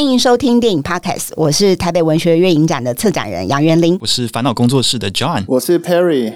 欢迎收听电影 Podcast，我是台北文学月影展的策展人杨元林，我是烦恼工作室的 John，我是 Perry。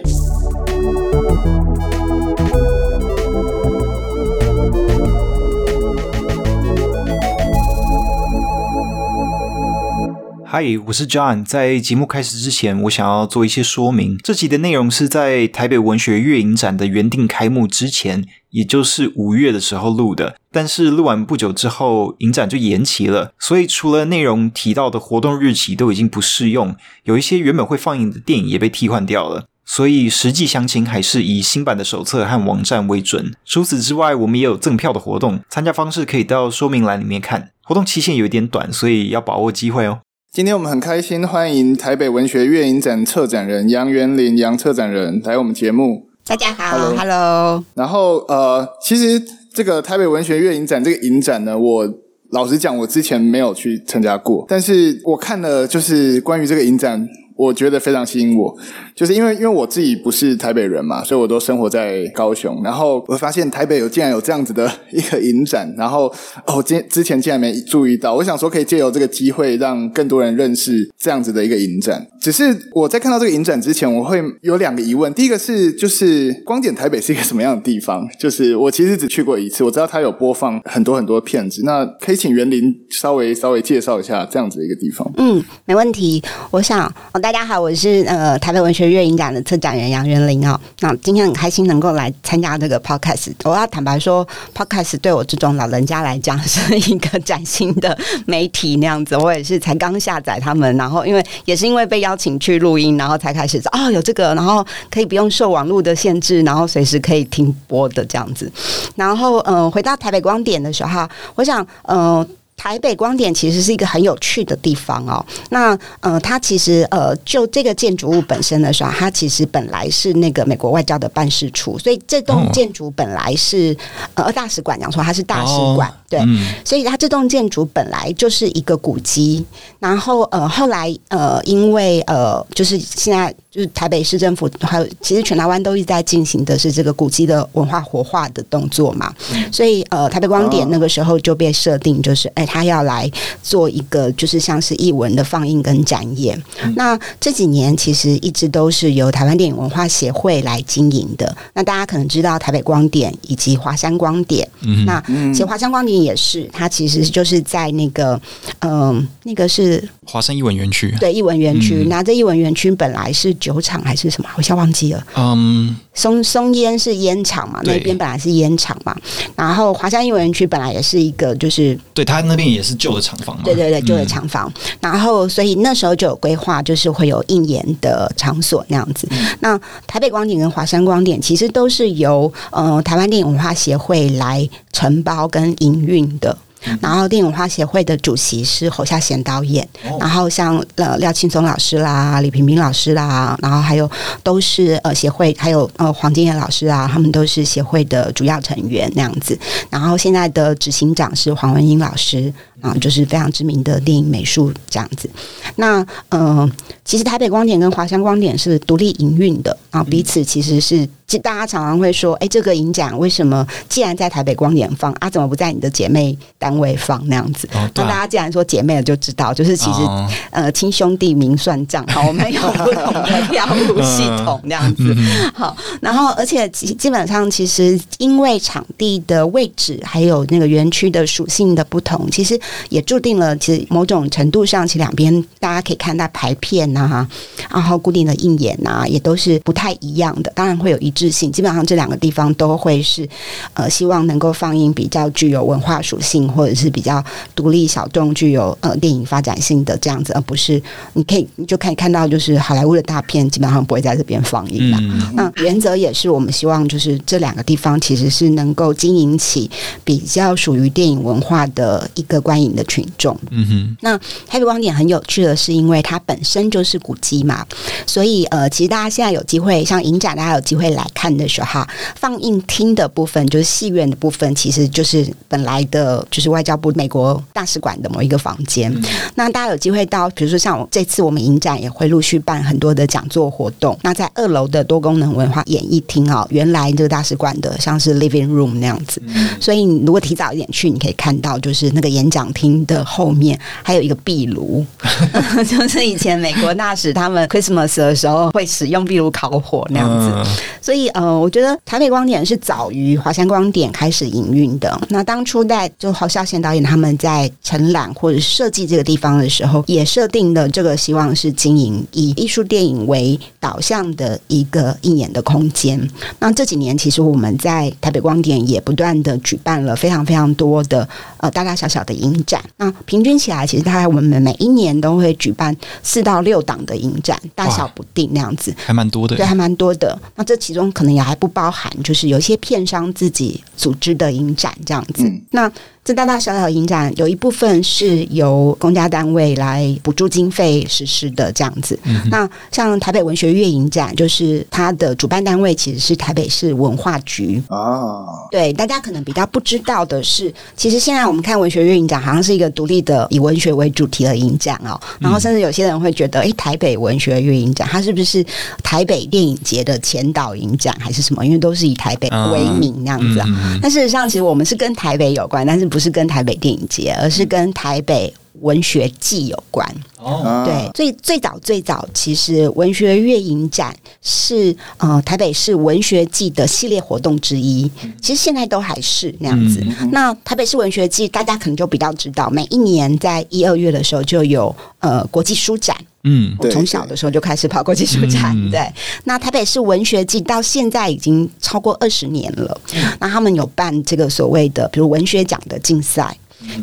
嗨，我是 John。在节目开始之前，我想要做一些说明。这集的内容是在台北文学月影展的原定开幕之前，也就是五月的时候录的。但是录完不久之后，影展就延期了。所以除了内容提到的活动日期都已经不适用，有一些原本会放映的电影也被替换掉了。所以实际详情还是以新版的手册和网站为准。除此之外，我们也有赠票的活动，参加方式可以到说明栏里面看。活动期限有一点短，所以要把握机会哦。今天我们很开心，欢迎台北文学月影展策展人杨元林杨策展人来我们节目。大家好，Hello。Hello 然后呃，其实这个台北文学月影展这个影展呢，我老实讲，我之前没有去参加过，但是我看了就是关于这个影展。我觉得非常吸引我，就是因为因为我自己不是台北人嘛，所以我都生活在高雄。然后我发现台北有竟然有这样子的一个影展，然后哦，今之前竟然没注意到。我想说可以借由这个机会让更多人认识这样子的一个影展。只是我在看到这个影展之前，我会有两个疑问。第一个是，就是光点台北是一个什么样的地方？就是我其实只去过一次，我知道它有播放很多很多片子。那可以请园林稍微稍微介绍一下这样子的一个地方？嗯，没问题。我想。大家好，我是呃台北文学月影展的策展人杨元玲哦。那今天很开心能够来参加这个 podcast。我要坦白说，podcast 对我这种老人家来讲是一个崭新的媒体那样子。我也是才刚下载他们，然后因为也是因为被邀请去录音，然后才开始哦有这个，然后可以不用受网络的限制，然后随时可以听播的这样子。然后嗯、回到台北光点的时候，我想嗯。台北光点其实是一个很有趣的地方哦。那呃，它其实呃，就这个建筑物本身的时候，它其实本来是那个美国外交的办事处，所以这栋建筑本来是呃大使馆，讲错它是大使馆，对，所以它这栋建筑本来就是一个古迹。然后呃，后来呃，因为呃，就是现在就是台北市政府还有其实全台湾都一直在进行的是这个古迹的文化活化的动作嘛，所以呃，台北光点那个时候就被设定就是哎。他要来做一个，就是像是译文的放映跟展演。嗯、那这几年其实一直都是由台湾电影文化协会来经营的。那大家可能知道台北光点以及华山光点。嗯，那其实华山光点也是，它其实就是在那个，嗯、呃，那个是华山艺文园区。对，艺文园区。那这艺文园区本来是酒厂还是什么？我现在忘记了。嗯，松松烟是烟厂嘛？那边本来是烟厂嘛。然后华山艺文园区本来也是一个，就是对他那边。也是旧的厂房嘛？对对对，旧的厂房。嗯、然后，所以那时候就有规划，就是会有应演的场所那样子。嗯、那台北光点跟华山光点其实都是由呃台湾电影文化协会来承包跟营运的。然后电影文化协会的主席是侯孝贤导演，哦、然后像呃廖庆松老师啦、李平平老师啦，然后还有都是呃协会，还有呃黄金燕老师啊，他们都是协会的主要成员那样子。然后现在的执行长是黄文英老师。啊，就是非常知名的电影美术这样子。那嗯、呃，其实台北光点跟华山光点是独立营运的啊，彼此其实是，大家常常会说，哎，这个影展为什么既然在台北光点放啊，怎么不在你的姐妹单位放那样子？哦啊、那大家既然说姐妹了，就知道就是其实、哦、呃，亲兄弟明算账，好，我们有不同的 票务系统那样子。好，然后而且基基本上其实因为场地的位置还有那个园区的属性的不同，其实。也注定了，其实某种程度上，其实两边大家可以看到排片呐、啊，然后固定的映演呐、啊，也都是不太一样的。当然会有一致性，基本上这两个地方都会是呃，希望能够放映比较具有文化属性，或者是比较独立小众、具有呃电影发展性的这样子，而不是你可以你就可以看到，就是好莱坞的大片基本上不会在这边放映的。嗯、那原则也是我们希望，就是这两个地方其实是能够经营起比较属于电影文化的一个观影的群众，嗯哼，那台北光点很有趣的是，因为它本身就是古迹嘛，所以呃，其实大家现在有机会像影展，大家有机会来看的时候，哈，放映厅的部分就是戏院的部分，其实就是本来的就是外交部美国大使馆的某一个房间。嗯、那大家有机会到，比如说像我这次我们影展也会陆续办很多的讲座活动。那在二楼的多功能文化演艺厅啊，原来这个大使馆的像是 living room 那样子，嗯、所以你如果提早一点去，你可以看到就是那个演讲长厅的后面还有一个壁炉，就是以前美国大使他们 Christmas 的时候会使用壁炉烤火那样子。所以呃，我觉得台北光点是早于华山光点开始营运的。那当初在就侯孝贤导演他们在承揽或者设计这个地方的时候，也设定的这个希望是经营以艺术电影为导向的一个映演的空间。那这几年其实我们在台北光点也不断的举办了非常非常多的呃大大小小的影展。那平均起来，其实大概我们每一年都会举办四到六档的影展，大小不定那样子，还蛮多的。对，还蛮多的。那这其中可能也还不包含，就是有一些片商自己组织的影展这样子。嗯、那这大大小小的影展，有一部分是由公家单位来补助经费实施的这样子。嗯、那像台北文学月影展，就是它的主办单位其实是台北市文化局啊。对，大家可能比较不知道的是，其实现在我们看文学月影展，好像是一个独立的以文学为主题的影展哦。然后甚至有些人会觉得，哎，台北文学月影展，它是不是台北电影节的前导影展，还是什么？因为都是以台北为名那样子啊。嗯、但事实上，其实我们是跟台北有关，但是。不是跟台北电影节，而是跟台北文学季有关。哦，对，最最早最早，其实文学月影展是呃台北市文学季的系列活动之一。其实现在都还是那样子。嗯、那台北市文学季，大家可能就比较知道，每一年在一二月的时候就有呃国际书展。嗯，我从小的时候就开始跑国际书展。对，对，那台北市文学季到现在已经超过二十年了。那他们有办这个所谓的，比如文学奖的竞赛，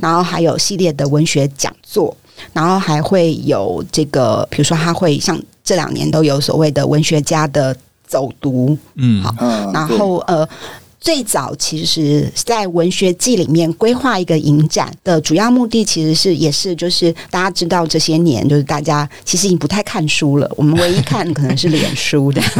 然后还有系列的文学讲座，然后还会有这个，比如说他会像这两年都有所谓的文学家的走读。嗯，好，然后呃。最早其实，在文学季里面规划一个影展的主要目的，其实是也是就是大家知道这些年，就是大家其实已经不太看书了。我们唯一看可能是脸书的。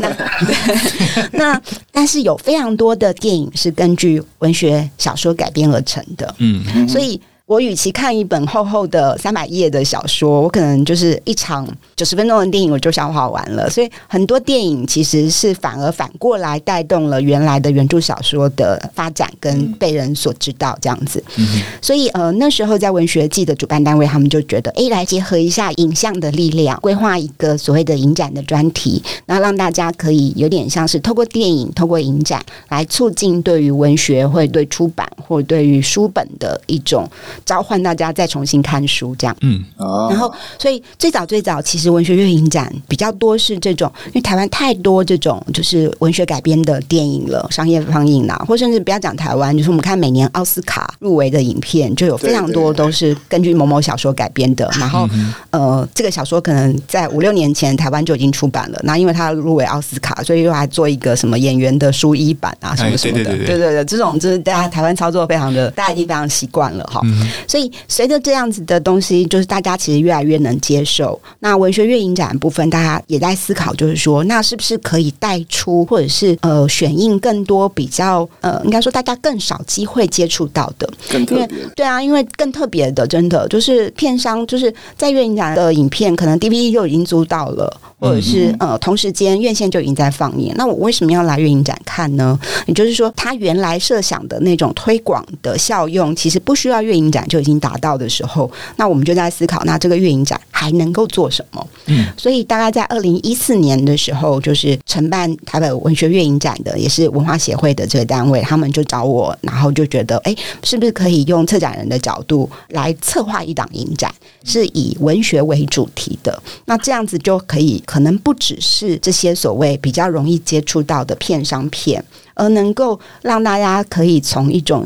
那那但是有非常多的电影是根据文学小说改编而成的。嗯，所以。我与其看一本厚厚的三百页的小说，我可能就是一场九十分钟的电影，我就消化完了。所以很多电影其实是反而反过来带动了原来的原著小说的发展跟被人所知道这样子。嗯、所以呃那时候在文学季的主办单位，他们就觉得，哎，来结合一下影像的力量，规划一个所谓的影展的专题，然后让大家可以有点像是透过电影、透过影展来促进对于文学会对出版或对于书本的一种。召唤大家再重新看书，这样，嗯，然后，所以最早最早，其实文学月影展比较多是这种，因为台湾太多这种就是文学改编的电影了，商业放映啦，或甚至不要讲台湾，就是我们看每年奥斯卡入围的影片，就有非常多都是根据某某小说改编的。然后，呃，这个小说可能在五六年前台湾就已经出版了，那因为它入围奥斯卡，所以又还做一个什么演员的书衣版啊，什么什么的，对对对，这种就是大家台湾操作非常的，大家已经非常习惯了哈。所以，随着这样子的东西，就是大家其实越来越能接受。那文学月影展部分，大家也在思考，就是说，那是不是可以带出，或者是呃，选映更多比较呃，应该说大家更少机会接触到的，更特别。对啊，因为更特别的，真的就是片商就是在月影展的影片，可能 DVD 就已经租到了。或者是呃，同时间院线就已经在放映，那我为什么要来月影展看呢？也就是说，他原来设想的那种推广的效用，其实不需要月影展就已经达到的时候，那我们就在思考，那这个月影展还能够做什么？嗯，所以大概在二零一四年的时候，就是承办台北文学月影展的，也是文化协会的这个单位，他们就找我，然后就觉得，哎，是不是可以用策展人的角度来策划一档影展，是以文学为主题的？那这样子就可以。可能不只是这些所谓比较容易接触到的片商片，而能够让大家可以从一种。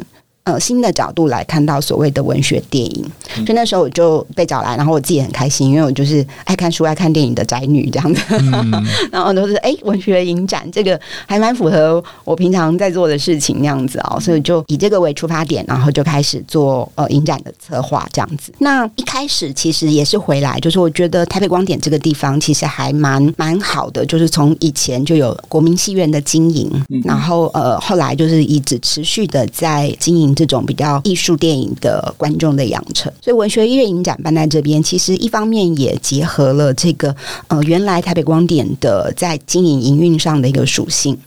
呃，新的角度来看到所谓的文学电影，所以那时候我就被找来，然后我自己很开心，因为我就是爱看书、爱看电影的宅女这样子。嗯、然后都是哎，文学影展这个还蛮符合我平常在做的事情那样子哦，所以就以这个为出发点，然后就开始做呃影展的策划这样子。那一开始其实也是回来，就是我觉得台北光点这个地方其实还蛮蛮好的，就是从以前就有国民戏院的经营，然后呃后来就是一直持续的在经营。这种比较艺术电影的观众的养成。所以文学月影展办在这边，其实一方面也结合了这个呃原来台北光点的在经营营运上的一个属性。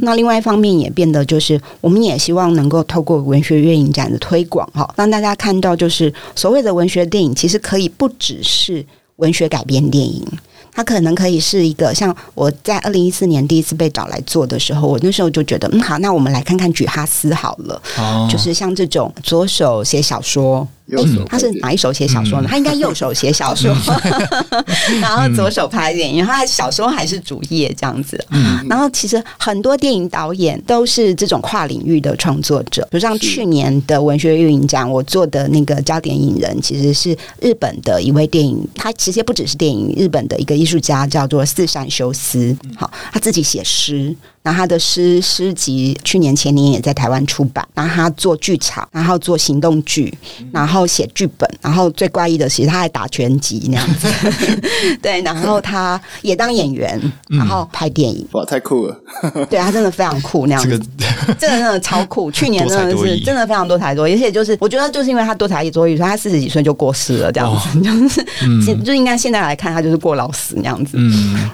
那另外一方面也变得就是，我们也希望能够透过文学月影展的推广哈，让大家看到就是所谓的文学电影，其实可以不只是文学改编电影。它可能可以是一个像我在二零一四年第一次被找来做的时候，我那时候就觉得，嗯，好，那我们来看看举哈斯好了，哦、就是像这种左手写小说。欸、他是哪一手写小说呢？他应该右手写小说，然后左手拍电影，然后他小说还是主业这样子。然后其实很多电影导演都是这种跨领域的创作者，比如像去年的文学运营奖，我做的那个焦点影人，其实是日本的一位电影，他其实不只是电影，日本的一个艺术家叫做四山修斯。好，他自己写诗。然后他的诗诗集去年前年也在台湾出版。然后他做剧场，然后做行动剧，然后写剧本，然后最怪异的是他还打拳击那样子。对，然后他也当演员，然后拍电影。哇，太酷了！对，他真的非常酷那样子，真的真的超酷。去年真的是真的非常多才多艺，而且就是我觉得就是因为他多才多艺，所以他四十几岁就过世了这样子，就是就应该现在来看他就是过劳死那样子。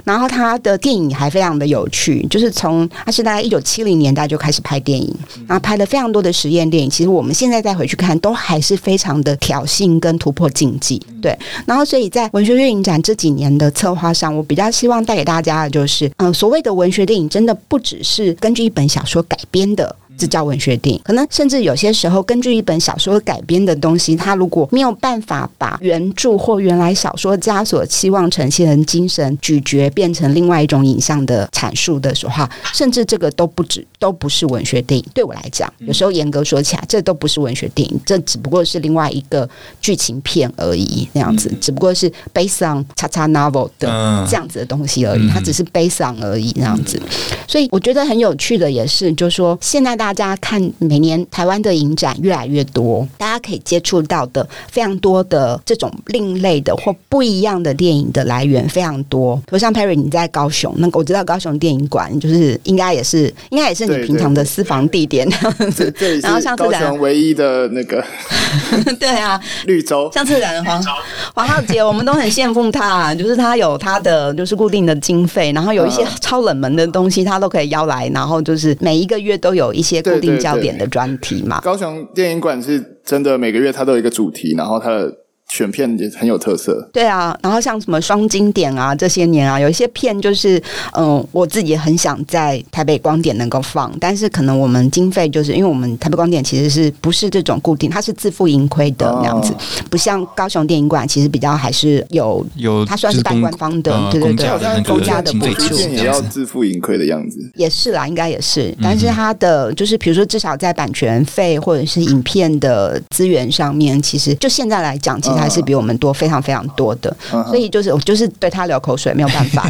然后他的电影还非常的有趣，就是从他是大概一九七零年代就开始拍电影，然后拍了非常多的实验电影。其实我们现在再回去看，都还是非常的挑衅跟突破禁忌。对，然后所以在文学电影展这几年的策划上，我比较希望带给大家的就是，嗯，所谓的文学电影，真的不只是根据一本小说改编的。这叫文学电影，可能甚至有些时候根据一本小说改编的东西，它如果没有办法把原著或原来小说家所期望呈现的精神咀嚼变成另外一种影像的阐述的时候，甚至这个都不止都不是文学电影。对我来讲，有时候严格说起来，这都不是文学电影，这只不过是另外一个剧情片而已，那样子，只不过是 based on 叉叉 novel 的这样子的东西而已，它只是 based on 而已，那样子。所以我觉得很有趣的也是，就是说现在大。大家看，每年台湾的影展越来越多，大家可以接触到的非常多的这种另类的或不一样的电影的来源非常多。比如像 Perry，你在高雄，那个我知道高雄电影馆就是应该也是，应该也是你平常的私房地点。然后像高雄唯一的那个，对啊，绿洲。像策展黄黄浩杰，我们都很羡慕他，就是他有他的就是固定的经费，然后有一些超冷门的东西，他都可以邀来，然后就是每一个月都有一些。固定焦点的专题嘛，高雄电影馆是真的每个月它都有一个主题，然后它的。选片也很有特色，对啊，然后像什么双经典啊，这些年啊，有一些片就是，嗯，我自己很想在台北光点能够放，但是可能我们经费就是因为我们台北光点其实是不是这种固定，它是自负盈亏的那样子，哦、不像高雄电影馆，其实比较还是有有，它算是半官方的，对对对，公家的补助也要自负盈亏的样子，也是啦，应该也是，但是它的就是比如说至少在版权费或者是影片的资源上面，其实就现在来讲，其实。还是比我们多非常非常多的，所以就是我就是对他流口水，没有办法，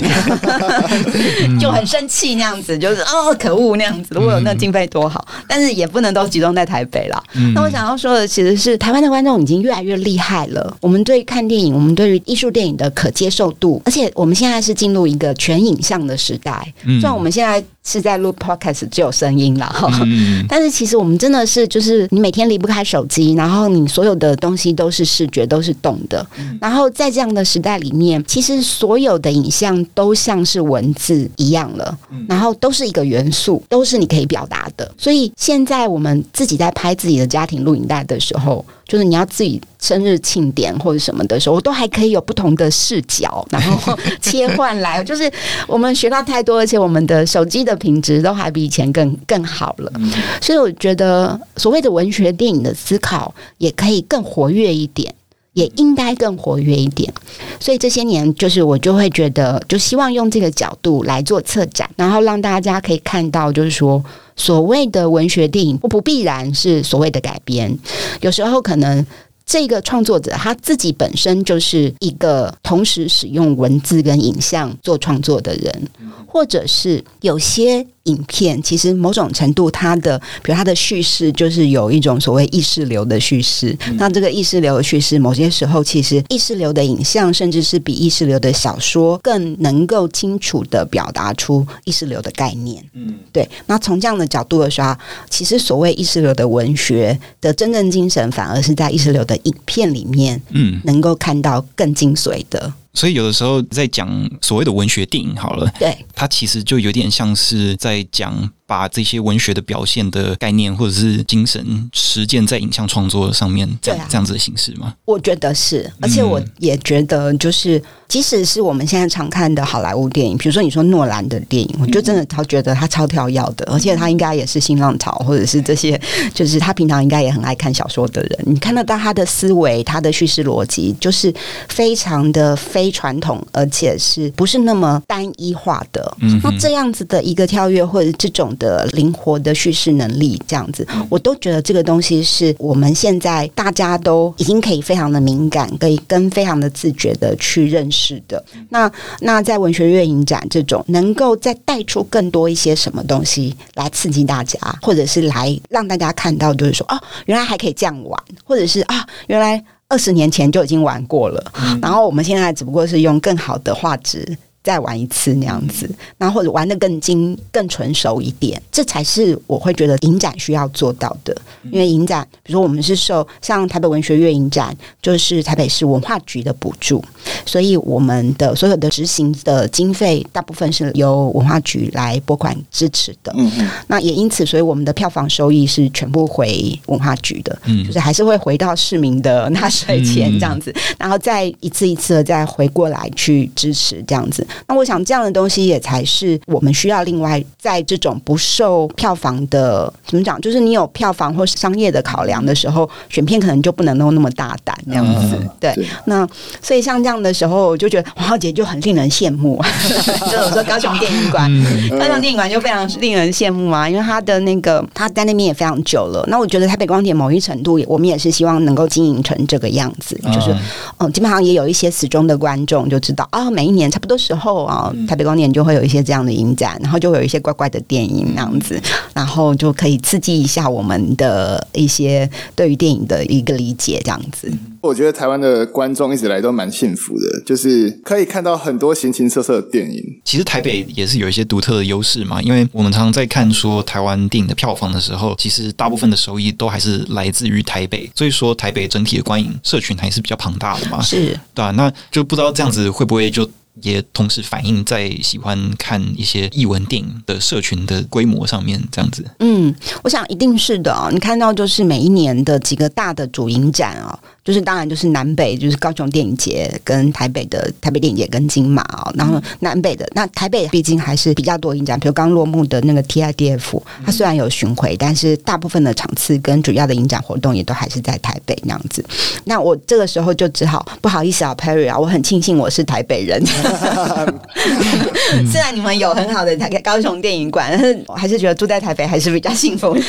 就很生气那样子，就是哦可恶那样子。如果有那经费多好，但是也不能都集中在台北啦。那我想要说的其实是，台湾的观众已经越来越厉害了。我们对看电影，我们对于艺术电影的可接受度，而且我们现在是进入一个全影像的时代。虽然我们现在。是在录 podcast 只有声音了哈，嗯、但是其实我们真的是就是你每天离不开手机，然后你所有的东西都是视觉，都是动的。然后在这样的时代里面，其实所有的影像都像是文字一样了，然后都是一个元素，都是你可以表达的。所以现在我们自己在拍自己的家庭录影带的时候。就是你要自己生日庆典或者什么的时候，我都还可以有不同的视角，然后切换来。就是我们学到太多，而且我们的手机的品质都还比以前更更好了。所以我觉得，所谓的文学电影的思考也可以更活跃一点，也应该更活跃一点。所以这些年，就是我就会觉得，就希望用这个角度来做策展，然后让大家可以看到，就是说。所谓的文学电影，不不必然是所谓的改编，有时候可能这个创作者他自己本身就是一个同时使用文字跟影像做创作的人，或者是有些影片，其实某种程度它的，比如它的叙事，就是有一种所谓意识流的叙事。嗯、那这个意识流的叙事，某些时候其实意识流的影像，甚至是比意识流的小说更能够清楚的表达出意识流的概念。嗯，对。那从这样的角度来说，其实所谓意识流的文学的真正精神，反而是在意识流的影片里面，嗯，能够看到更精髓的。所以有的时候在讲所谓的文学电影，好了，对，它其实就有点像是在讲。把这些文学的表现的概念或者是精神实践在影像创作上面，这样、啊、这样子的形式吗？我觉得是，而且我也觉得，就是、嗯、即使是我们现在常看的好莱坞电影，比如说你说诺兰的电影，我就真的超觉得他超跳跃的，而且他应该也是新浪潮，或者是这些，就是他平常应该也很爱看小说的人。你看得到他的思维，他的叙事逻辑，就是非常的非传统，而且是不是那么单一化的？嗯，那这样子的一个跳跃，或者这种。的灵活的叙事能力，这样子，我都觉得这个东西是我们现在大家都已经可以非常的敏感，可以跟非常的自觉的去认识的。那那在文学月影展这种，能够再带出更多一些什么东西来刺激大家，或者是来让大家看到，就是说，哦，原来还可以这样玩，或者是啊，原来二十年前就已经玩过了，然后我们现在只不过是用更好的画质。再玩一次那样子，然后或者玩的更精、更纯熟一点，这才是我会觉得影展需要做到的。因为影展，比如说我们是受像台北文学月影展，就是台北市文化局的补助，所以我们的所有的执行的经费大部分是由文化局来拨款支持的。嗯嗯。那也因此，所以我们的票房收益是全部回文化局的，嗯，就是还是会回到市民的纳税钱这样子，然后再一次一次的再回过来去支持这样子。那我想这样的东西也才是我们需要另外在这种不受票房的怎么讲，就是你有票房或商业的考量的时候，选片可能就不能够那么大胆那样子。对，那所以像这样的时候，我就觉得黄浩杰就很令人羡慕。就我说高雄电影馆，高雄电影馆就非常令人羡慕啊，因为他的那个他在那边也非常久了。那我觉得台北光点某一程度，我们也是希望能够经营成这个样子，就是嗯，基本上也有一些死忠的观众就知道啊，每一年差不多时候。后啊，台北光年就会有一些这样的影展，然后就会有一些怪怪的电影那样子，然后就可以刺激一下我们的一些对于电影的一个理解，这样子。我觉得台湾的观众一直来都蛮幸福的，就是可以看到很多形形色色的电影。其实台北也是有一些独特的优势嘛，因为我们常常在看说台湾电影的票房的时候，其实大部分的收益都还是来自于台北，所以说台北整体的观影社群还是比较庞大的嘛。是，对啊，那就不知道这样子会不会就。也同时反映在喜欢看一些译文电影的社群的规模上面，这样子。嗯，我想一定是的哦。你看到就是每一年的几个大的主影展啊。就是当然就是南北，就是高雄电影节跟台北的台北电影节跟金马啊，然后南北的那台北毕竟还是比较多影展，比如刚落幕的那个 TIDF，它虽然有巡回，但是大部分的场次跟主要的影展活动也都还是在台北那样子。那我这个时候就只好不好意思啊，Perry 啊，我很庆幸我是台北人，虽然你们有很好的台高雄电影馆，但是我还是觉得住在台北还是比较幸福的。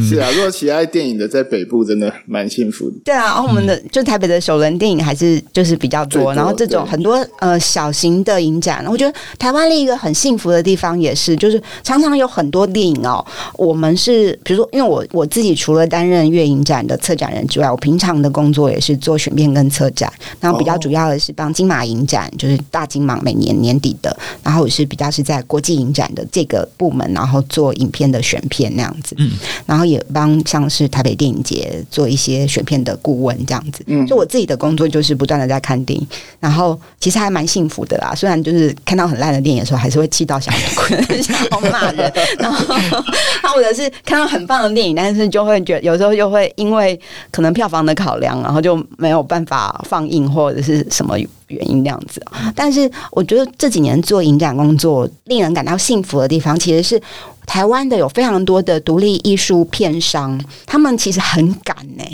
是啊，如果喜爱电影的在北部真的蛮幸福的。对啊，然后我们的。就台北的首轮电影还是就是比较多，多然后这种很多呃小型的影展，我觉得台湾另一个很幸福的地方也是，就是常常有很多电影哦。我们是比如说，因为我我自己除了担任月影展的策展人之外，我平常的工作也是做选片跟策展，然后比较主要的是帮金马影展，就是大金马每年年底的，然后我是比较是在国际影展的这个部门，然后做影片的选片那样子，嗯，然后也帮像是台北电影节做一些选片的顾问这样子。嗯，就我自己的工作就是不断的在看电影，然后其实还蛮幸福的啦。虽然就是看到很烂的电影的时候，还是会气到想哭、想要骂人。然后，或者是看到很棒的电影，但是就会觉得有时候又会因为可能票房的考量，然后就没有办法放映或者是什么原因这样子。但是我觉得这几年做影展工作，令人感到幸福的地方，其实是台湾的有非常多的独立艺术片商，他们其实很敢呢、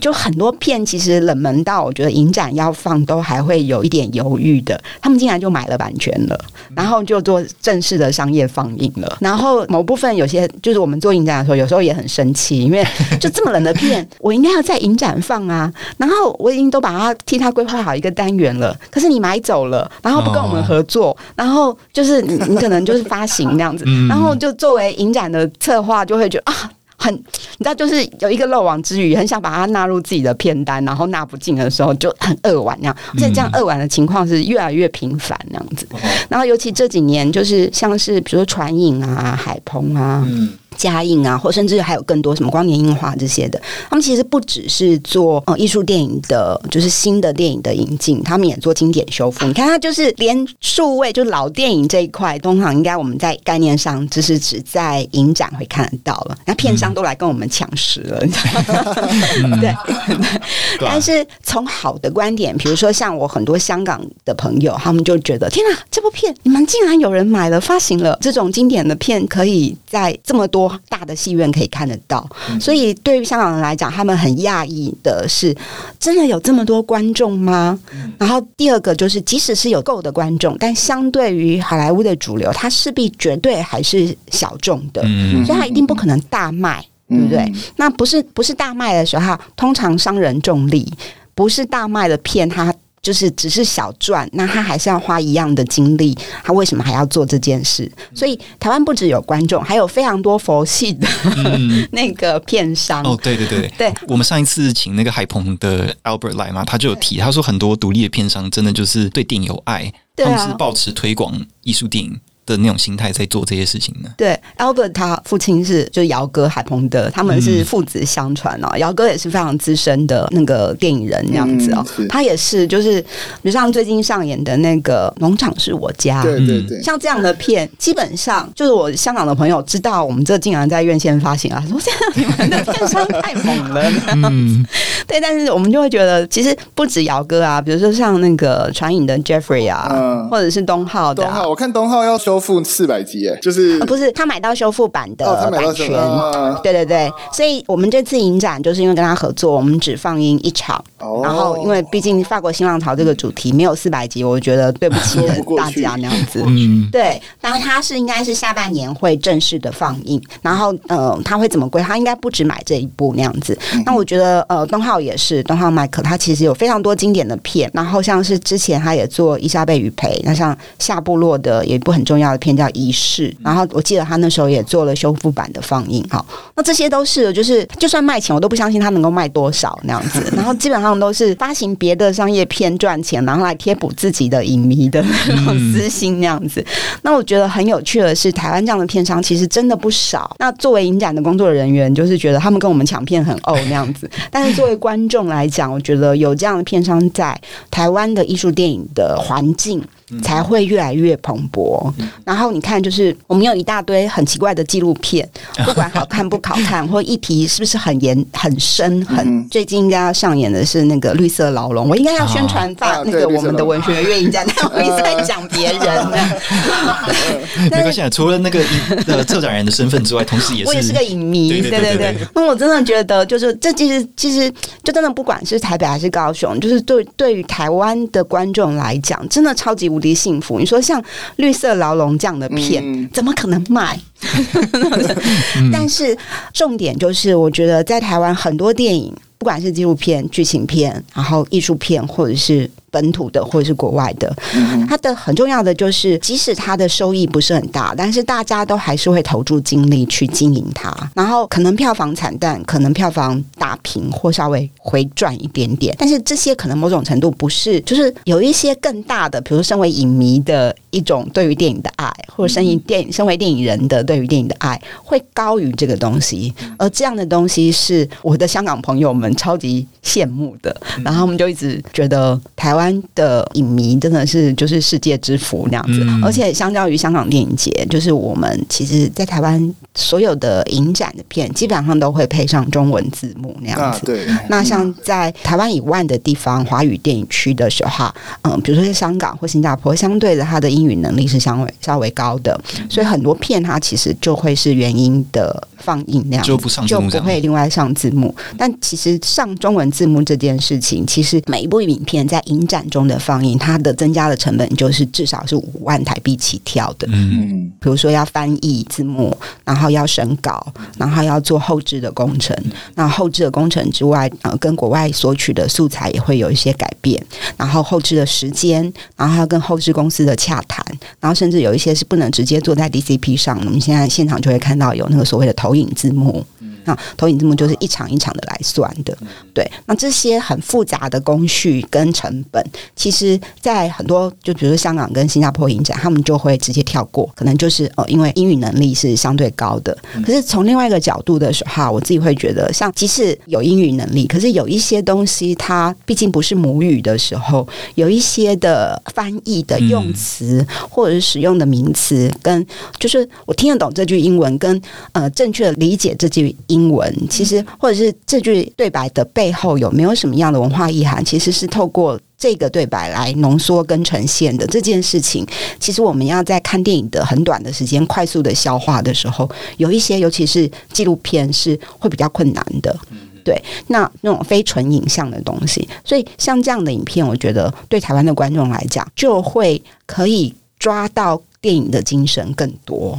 就很多片其实冷门到我觉得影展要放都还会有一点犹豫的，他们竟然就买了版权了，然后就做正式的商业放映了。然后某部分有些就是我们做影展的时候，有时候也很生气，因为 就这么冷的片，我应该要在影展放啊。然后我已经都把它替他规划好一个单元了，可是你买走了，然后不跟我们合作，然后就是你你可能就是发行那样子，然后就作为影展的策划就会觉得啊。很，你知道，就是有一个漏网之鱼，很想把它纳入自己的片单，然后纳不进的时候就很扼腕那样。而且这样扼腕的情况是越来越频繁那样子。然后尤其这几年，就是像是比如说传影啊、海鹏啊。加映啊，或甚至还有更多什么光年映画这些的，他们其实不只是做呃艺术电影的，就是新的电影的引进，他们也做经典修复。你看，他就是连数位就老电影这一块，通常应该我们在概念上就是只在影展会看得到了，那片商都来跟我们抢食了，对。但是从好的观点，比如说像我很多香港的朋友，他们就觉得天哪，这部片你们竟然有人买了发行了，这种经典的片可以在这么多。大的戏院可以看得到，所以对于香港人来讲，他们很讶异的是，真的有这么多观众吗？然后第二个就是，即使是有够的观众，但相对于好莱坞的主流，它势必绝对还是小众的，所以它一定不可能大卖，对不对？那不是不是大卖的时候，通常商人重利，不是大卖的片，它。就是只是小赚，那他还是要花一样的精力，他为什么还要做这件事？所以台湾不只有观众，还有非常多佛系的、嗯、那个片商。哦，对对对对，我们上一次请那个海鹏的 Albert 来嘛，他就有提，他说很多独立的片商真的就是对电影有爱，他们是抱持推广艺术电影的那种心态在做这些事情呢？对，Albert 他父亲是就是姚哥海鹏的，他们是父子相传哦。姚、嗯、哥也是非常资深的那个电影人这样子哦，嗯、他也是就是，比如像最近上演的那个《农场是我家》，对对对，像这样的片，基本上就是我香港的朋友知道我们这竟然在院线发行啊，说这样你们的片商太猛了，嗯，对，但是我们就会觉得，其实不止姚哥啊，比如说像那个传影的 Jeffrey 啊，嗯、或者是东浩的、啊，东浩，我看东浩要修复四百集，哎，就是、呃、不是他买到修复版的版权，哦、对对对，所以我们这次影展就是因为跟他合作，我们只放映一场，哦、然后因为毕竟法国新浪潮这个主题没有四百集，我觉得对不起 大家那样子，嗯，对，然后他是应该是下半年会正式的放映，然后呃，他会怎么归？他应该不止买这一部那样子，嗯、那我觉得呃，东浩也是，东浩麦克他其实有非常多经典的片，然后像是之前他也做伊莎贝与培，那像夏部落的也一部很重要的片叫。仪式，然后我记得他那时候也做了修复版的放映，哈，那这些都是就是就算卖钱，我都不相信他能够卖多少那样子。然后基本上都是发行别的商业片赚钱，然后来贴补自己的影迷的那种私心那样子。嗯、那我觉得很有趣的是，台湾这样的片商其实真的不少。那作为影展的工作人员，就是觉得他们跟我们抢片很哦那样子。但是作为观众来讲，我觉得有这样的片商在台湾的艺术电影的环境。才会越来越蓬勃。然后你看，就是我们有一大堆很奇怪的纪录片，不管好看不好看，或议题是不是很严、很深、很最近应该要上演的是那个《绿色牢笼》。我应该要宣传发那个我们的文学月影展，但我一直在讲别人。没关系，除了那个呃策展人的身份之外，同时也是我也是个影迷。对对对，那我真的觉得，就是这其实其实就真的不管是台北还是高雄，就是对对于台湾的观众来讲，真的超级。无敌幸福！你说像《绿色牢笼》这样的片，嗯、怎么可能卖？但是重点就是，我觉得在台湾很多电影，不管是纪录片、剧情片，然后艺术片，或者是。本土的或者是国外的，它的很重要的就是，即使它的收益不是很大，但是大家都还是会投注精力去经营它。然后可能票房惨淡，可能票房打平或稍微回转一点点，但是这些可能某种程度不是，就是有一些更大的，比如身为影迷的一种对于电影的爱，或者身为电影身为电影人的对于电影的爱，会高于这个东西。而这样的东西是我的香港朋友们超级羡慕的，然后我们就一直觉得台湾。湾的影迷真的是就是世界之福那样子，嗯、而且相较于香港电影节，就是我们其实，在台湾所有的影展的片基本上都会配上中文字幕那样子。啊、对，那像在台湾以外的地方，华语电影区的时候，嗯，比如说在香港或新加坡，相对的它的英语能力是相对稍微高的，所以很多片它其实就会是原音的放映那样，就不上，就不会另外上字幕。但其实上中文字幕这件事情，其实每一部影片在影展中的放映，它的增加的成本就是至少是五万台币起跳的。嗯，比如说要翻译字幕，然后要审稿，然后要做后置的工程。那后置的工程之外，呃，跟国外索取的素材也会有一些改变。然后后置的时间，然后要跟后置公司的洽谈，然后甚至有一些是不能直接做在 DCP 上。我们现在现场就会看到有那个所谓的投影字幕。那投影字幕就是一场一场的来算的，对。那这些很复杂的工序跟成本，其实，在很多就比如说香港跟新加坡影展，他们就会直接跳过，可能就是呃，因为英语能力是相对高的。可是从另外一个角度的时候，我自己会觉得，像即使有英语能力，可是有一些东西它毕竟不是母语的时候，有一些的翻译的用词或者是使用的名词，跟就是我听得懂这句英文，跟呃正确的理解这句。英文其实，或者是这句对白的背后有没有什么样的文化意涵，其实是透过这个对白来浓缩跟呈现的。这件事情，其实我们要在看电影的很短的时间快速的消化的时候，有一些，尤其是纪录片是会比较困难的。对，那那种非纯影像的东西，所以像这样的影片，我觉得对台湾的观众来讲，就会可以抓到电影的精神更多。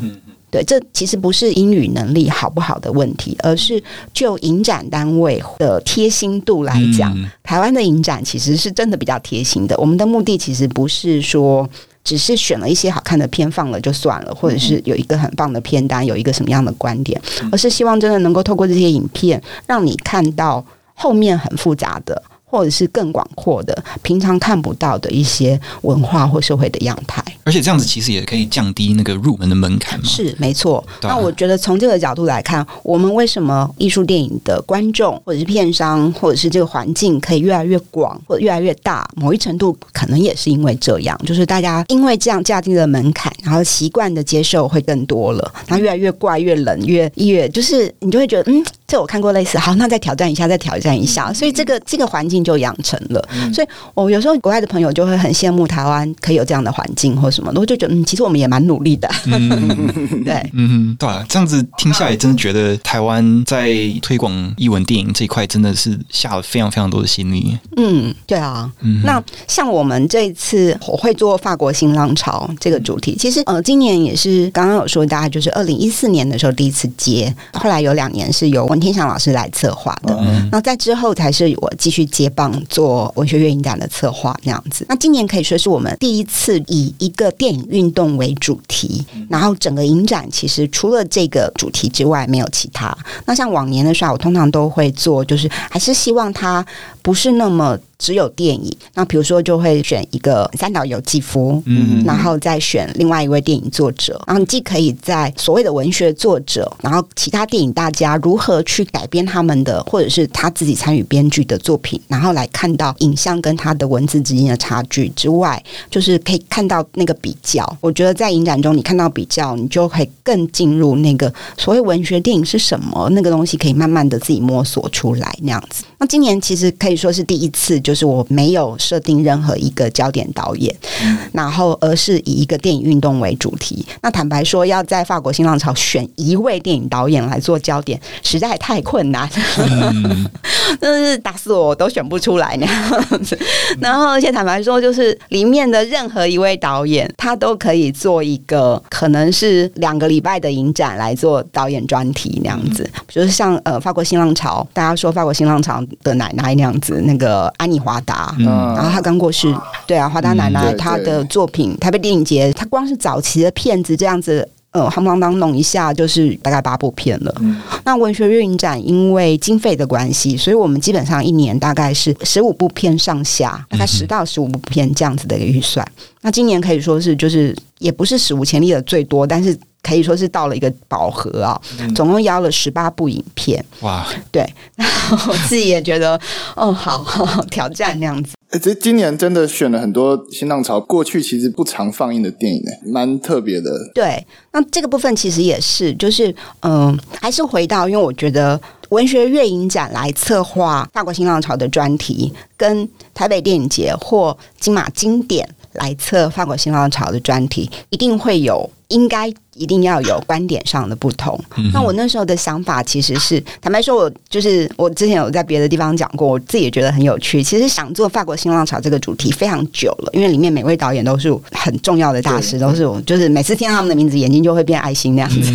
对，这其实不是英语能力好不好的问题，而是就影展单位的贴心度来讲，嗯、台湾的影展其实是真的比较贴心的。我们的目的其实不是说只是选了一些好看的片放了就算了，或者是有一个很棒的片单，有一个什么样的观点，而是希望真的能够透过这些影片，让你看到后面很复杂的。或者是更广阔的，平常看不到的一些文化或社会的样态，而且这样子其实也可以降低那个入门的门槛嘛。是没错。那我觉得从这个角度来看，我们为什么艺术电影的观众或者是片商或者是这个环境可以越来越广或者越来越大？某一程度可能也是因为这样，就是大家因为这样降低了门槛，然后习惯的接受会更多了，然后越来越怪、越冷、越越就是你就会觉得嗯。这我看过类似，好，那再挑战一下，再挑战一下，所以这个这个环境就养成了。所以我有时候国外的朋友就会很羡慕台湾可以有这样的环境或什么，我就觉得嗯，其实我们也蛮努力的。嗯、对，嗯，对啊，这样子听下来，真的觉得台湾在推广译文电影这一块真的是下了非常非常多的心力。嗯，对啊。嗯、那像我们这一次我会做法国新浪潮这个主题，其实呃，今年也是刚刚有说，大概就是二零一四年的时候第一次接，后来有两年是由。文天祥老师来策划的，那在之后才是我继续接棒做文学院影展的策划那样子。那今年可以说是我们第一次以一个电影运动为主题，然后整个影展其实除了这个主题之外没有其他。那像往年的时候，我通常都会做，就是还是希望它不是那么。只有电影，那比如说就会选一个三岛由纪夫，嗯，然后再选另外一位电影作者，然后你既可以在所谓的文学作者，然后其他电影大家如何去改编他们的，或者是他自己参与编剧的作品，然后来看到影像跟他的文字之间的差距之外，就是可以看到那个比较。我觉得在影展中，你看到比较，你就可以更进入那个所谓文学电影是什么，那个东西可以慢慢的自己摸索出来那样子。那今年其实可以说是第一次。就是我没有设定任何一个焦点导演，嗯、然后而是以一个电影运动为主题。那坦白说，要在法国新浪潮选一位电影导演来做焦点，实在太困难，嗯、真是打死我都选不出来那样子。然后，而且坦白说，就是里面的任何一位导演，他都可以做一个可能是两个礼拜的影展来做导演专题那样子。就是像呃法国新浪潮，大家说法国新浪潮的奶奶那样子，那个安妮。华达，嗯，然后她刚过世，对啊，华达奶奶她的作品，台北电影节，她光是早期的片子这样子，呃，夯当当弄一下，就是大概八部片了。嗯、那文学月影展因为经费的关系，所以我们基本上一年大概是十五部片上下，大概十到十五部片这样子的一个预算。那今年可以说是就是也不是史无前例的最多，但是。可以说是到了一个饱和啊，总共邀了十八部影片。哇，对，然后我自己也觉得，哦，好，好，好挑战那样子。哎，这今年真的选了很多新浪潮过去其实不常放映的电影，哎，蛮特别的。对，那这个部分其实也是，就是嗯、呃，还是回到，因为我觉得文学月影展来策划法国新浪潮的专题，跟台北电影节或金马经典来策法国新浪潮的专题，一定会有。应该一定要有观点上的不同。那我那时候的想法其实是，坦白说，我就是我之前有在别的地方讲过，我自己也觉得很有趣。其实想做法国新浪潮这个主题非常久了，因为里面每位导演都是很重要的大师，都是我就是每次听到他们的名字，眼睛就会变爱心那样子。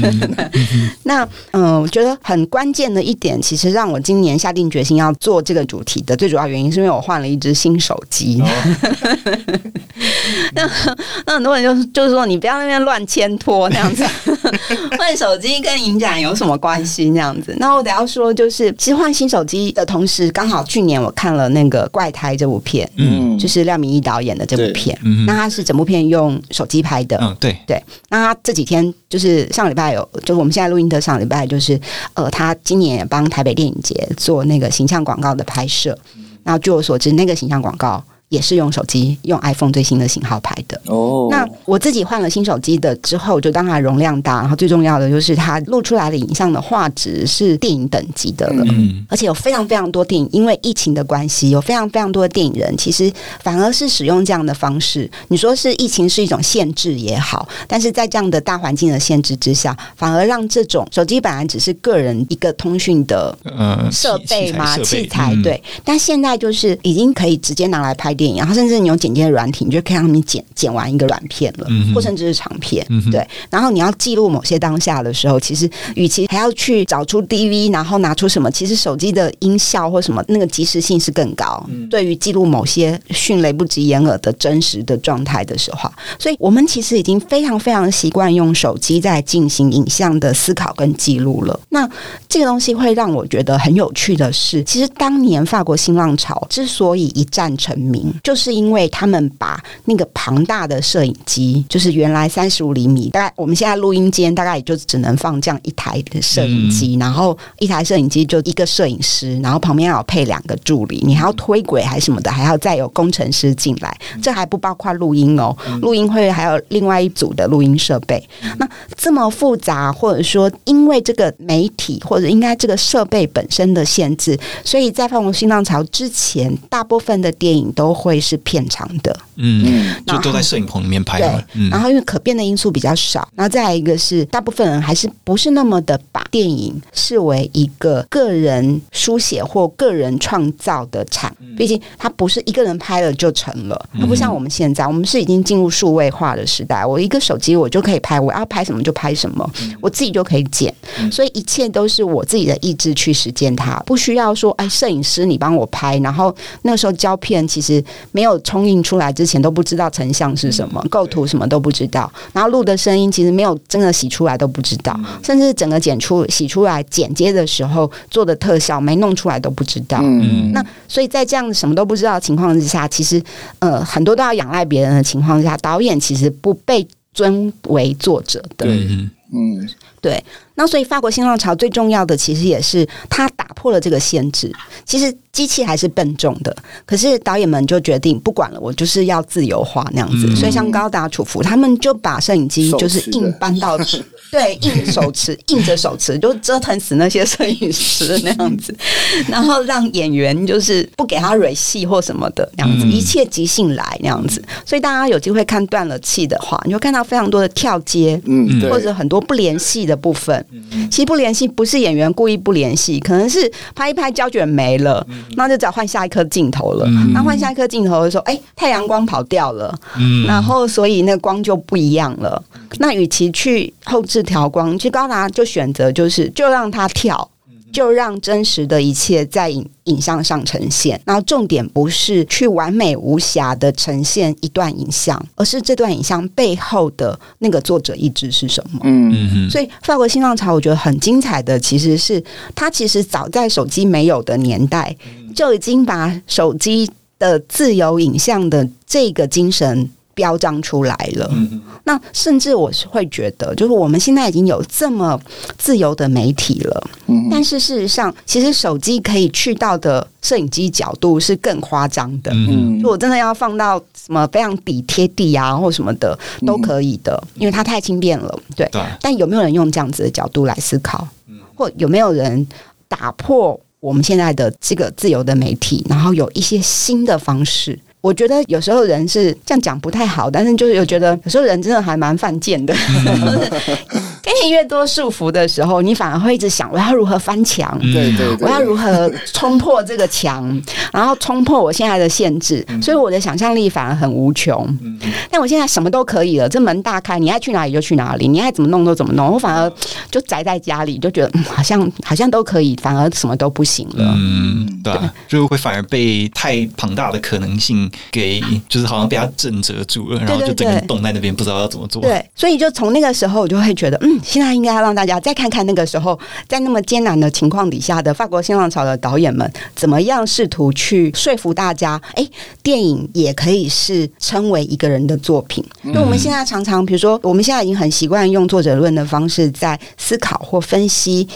那嗯，我觉得很关键的一点，其实让我今年下定决心要做这个主题的最主要原因，是因为我换了一只新手机。那那很多人就是就是说，你不要那边乱牵拖那样子，换手机跟影展有什么关系？那样子，那我得要说，就是其实换新手机的同时，刚好去年我看了那个《怪胎》这部片，嗯，就是廖明义导演的这部片，嗯，那他是整部片用手机拍的，嗯，对对。那他这几天就是上礼拜有，就是我们现在录音的上礼拜，就是呃，他今年也帮台北电影节做那个形象广告的拍摄。那据我所知，那个形象广告。也是用手机用 iPhone 最新的型号拍的哦。Oh. 那我自己换了新手机的之后，就当它容量大，然后最重要的就是它录出来的影像的画质是电影等级的了。嗯，而且有非常非常多电影，因为疫情的关系，有非常非常多的电影人其实反而是使用这样的方式。你说是疫情是一种限制也好，但是在这样的大环境的限制之下，反而让这种手机本来只是个人一个通讯的呃设备嘛器材对，但现在就是已经可以直接拿来拍。电影，然后甚至你有剪接的软体，你就可以让他们剪剪完一个软片了，嗯、或甚至是长片。嗯、对，然后你要记录某些当下的时候，其实与其还要去找出 DV，然后拿出什么，其实手机的音效或什么那个即时性是更高。嗯、对于记录某些迅雷不及掩耳的真实的状态的时候，所以我们其实已经非常非常习惯用手机在进行影像的思考跟记录了。那这个东西会让我觉得很有趣的是，其实当年法国新浪潮之所以一战成名。就是因为他们把那个庞大的摄影机，就是原来三十五厘米，大概我们现在录音间大概也就只能放这样一台的摄影机，嗯、然后一台摄影机就一个摄影师，然后旁边要配两个助理，你还要推轨还是什么的，还要再有工程师进来，这还不包括录音哦，录音会还有另外一组的录音设备。那这么复杂，或者说因为这个媒体或者应该这个设备本身的限制，所以在法国新浪潮之前，大部分的电影都会是片场的，嗯，就都在摄影棚里面拍的。对，嗯、然后因为可变的因素比较少，然后再来一个是，大部分人还是不是那么的把电影视为一个个人书写或个人创造的产，毕竟它不是一个人拍了就成了，它不像我们现在，我们是已经进入数位化的时代，我一个手机我就可以拍，我要拍什么就拍什么，我自己就可以剪，所以一切都是我自己的意志去实践它，不需要说哎，摄影师你帮我拍，然后那个时候胶片其实。没有冲印出来之前都不知道成像是什么，构图什么都不知道，然后录的声音其实没有真的洗出来都不知道，甚至整个剪出洗出来剪接的时候做的特效没弄出来都不知道。嗯，那所以在这样什么都不知道的情况之下，其实呃很多都要仰赖别人的情况下，导演其实不被尊为作者的。嗯嗯，对。那所以法国新浪潮最重要的其实也是它打破了这个限制，其实。机器还是笨重的，可是导演们就决定不管了，我就是要自由化那样子。嗯、所以像高达、楚夫他们就把摄影机就是硬搬到，对，硬手持，硬着手持，就折腾死那些摄影师那样子，然后让演员就是不给他蕊戏或什么的那样子，一切即兴来那样子。所以大家有机会看断了气的话，你会看到非常多的跳接，嗯，或者很多不联系的部分。其实不联系不是演员故意不联系，可能是拍一拍胶卷没了。那就只要换下一颗镜头了。嗯、那换下一颗镜头的时候，哎、欸，太阳光跑掉了，嗯、然后所以那个光就不一样了。那与其去后置调光，其实高达就选择就是就让它跳。就让真实的一切在影影像上呈现，然后重点不是去完美无瑕的呈现一段影像，而是这段影像背后的那个作者意志是什么。嗯，所以法国新浪潮我觉得很精彩的，其实是它其实早在手机没有的年代，就已经把手机的自由影像的这个精神标章出来了。嗯，那甚至我是会觉得，就是我们现在已经有这么自由的媒体了，嗯，但是事实上，其实手机可以去到的摄影机角度是更夸张的。嗯，就我真的要放到什么非常底贴地啊，或什么的都可以的，因为它太轻便了。对，对。但有没有人用这样子的角度来思考？或有没有人打破我们现在的这个自由的媒体，然后有一些新的方式？我觉得有时候人是这样讲不太好，但是就是又觉得有时候人真的还蛮犯贱的。给你越多束缚的时候，你反而会一直想我要如何翻墙，对对，我要如何冲破这个墙，然后冲破我现在的限制，所以我的想象力反而很无穷。但我现在什么都可以了，这门大开，你爱去哪里就去哪里，你爱怎么弄都怎么弄。我反而就宅在家里，就觉得、嗯、好像好像都可以，反而什么都不行了。嗯，对、啊，就会反而被太庞大的可能性给，就是好像被它震慑住了，然后就整个人冻在那边，不知道要怎么做。对，所以就从那个时候，我就会觉得，嗯。现在应该要让大家再看看那个时候，在那么艰难的情况底下的法国新浪潮的导演们，怎么样试图去说服大家，哎，电影也可以是称为一个人的作品。因为我们现在常常，比如说，我们现在已经很习惯用作者论的方式在思考或分析。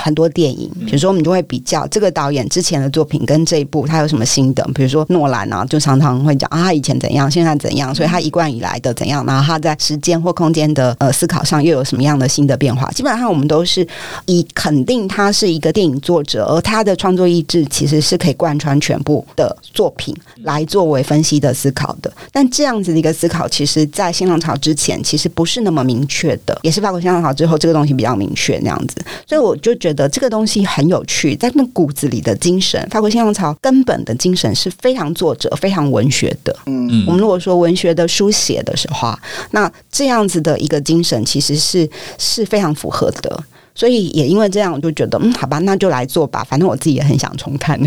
很多电影，比如说我们就会比较这个导演之前的作品跟这一部他有什么心得。比如说诺兰啊，就常常会讲啊，他以前怎样，现在怎样，所以他一贯以来的怎样，然后他在时间或空间的呃思考上又有什么样的新的变化。基本上我们都是以肯定他是一个电影作者，而他的创作意志其实是可以贯穿全部的作品来作为分析的思考的。但这样子的一个思考，其实在新浪潮之前其实不是那么明确的，也是法国新浪潮之后这个东西比较明确那样子。所以我就。觉得这个东西很有趣，在那骨子里的精神，法国新浪潮根本的精神是非常作者、非常文学的。嗯，我们如果说文学的书写的时候，那这样子的一个精神其实是是非常符合的。所以也因为这样，我就觉得嗯，好吧，那就来做吧。反正我自己也很想重看，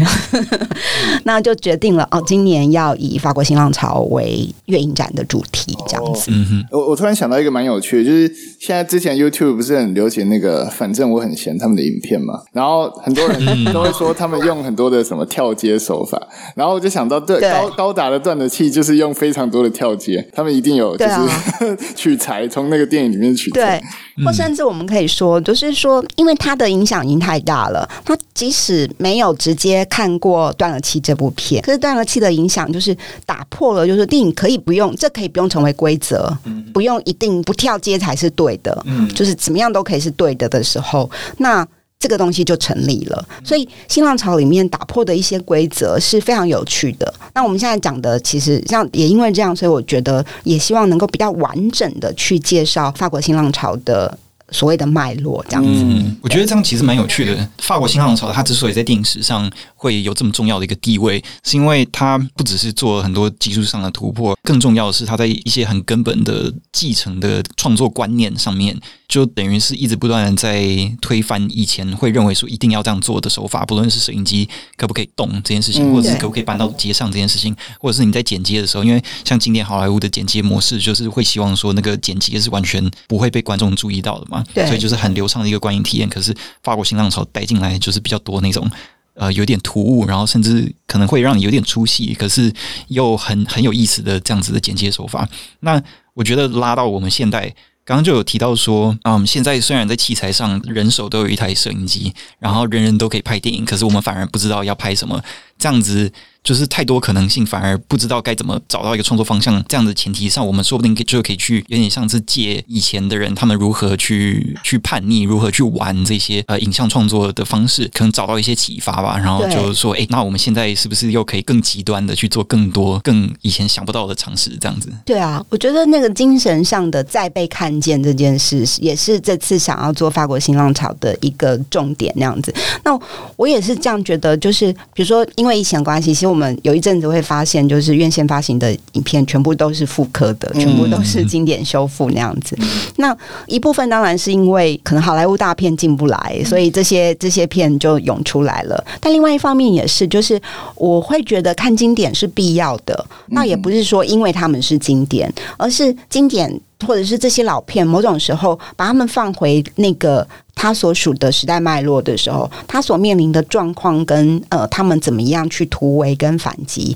那就决定了哦，今年要以法国新浪潮为月影展的主题，这样子。哦、我我突然想到一个蛮有趣的，就是现在之前 YouTube 不是很流行那个，反正我很闲他们的影片嘛，然后很多人都会说他们用很多的什么跳接手法，然后我就想到对，对高高达的断的气就是用非常多的跳接，他们一定有就是、啊、取材从那个电影里面取材，对，或甚至我们可以说就是。说，因为他的影响已经太大了，他即使没有直接看过《断了气》这部片，可是《断了气》的影响就是打破了，就是电影可以不用，这可以不用成为规则，不用一定不跳街才是对的，就是怎么样都可以是对的的时候，那这个东西就成立了。所以新浪潮里面打破的一些规则是非常有趣的。那我们现在讲的，其实像也因为这样，所以我觉得也希望能够比较完整的去介绍法国新浪潮的。所谓的脉络这样子，嗯，我觉得这样其实蛮有趣的。法国新浪潮，它之所以在电影史上会有这么重要的一个地位，是因为它不只是做了很多技术上的突破，更重要的是，它在一些很根本的继承的创作观念上面，就等于是一直不断的在推翻以前会认为说一定要这样做的手法，不论是摄影机可不可以动这件事情，或者是可不可以搬到街上这件事情，或者是你在剪接的时候，因为像经典好莱坞的剪接模式，就是会希望说那个剪辑是完全不会被观众注意到的嘛。对，所以就是很流畅的一个观影体验。可是法国新浪潮带进来就是比较多那种呃有点突兀，然后甚至可能会让你有点出戏，可是又很很有意思的这样子的剪接手法。那我觉得拉到我们现代，刚刚就有提到说，嗯，现在虽然在器材上人手都有一台摄影机，然后人人都可以拍电影，可是我们反而不知道要拍什么，这样子。就是太多可能性，反而不知道该怎么找到一个创作方向。这样的前提上，我们说不定就可以去有点像是借以前的人他们如何去去叛逆，如何去玩这些呃影像创作的方式，可能找到一些启发吧。然后就是说，哎，那我们现在是不是又可以更极端的去做更多、更以前想不到的尝试？这样子。对啊，我觉得那个精神上的再被看见这件事，也是这次想要做法国新浪潮的一个重点。那样子，那我也是这样觉得。就是比如说，为疫情的关系，其实我。我们有一阵子会发现，就是院线发行的影片全部都是复刻的，全部都是经典修复那样子。那一部分当然是因为可能好莱坞大片进不来，所以这些这些片就涌出来了。但另外一方面也是，就是我会觉得看经典是必要的。那也不是说因为他们是经典，而是经典或者是这些老片，某种时候把他们放回那个他所属的时代脉络的时候，他所面临的状况跟呃，他们怎么样去突围跟反击，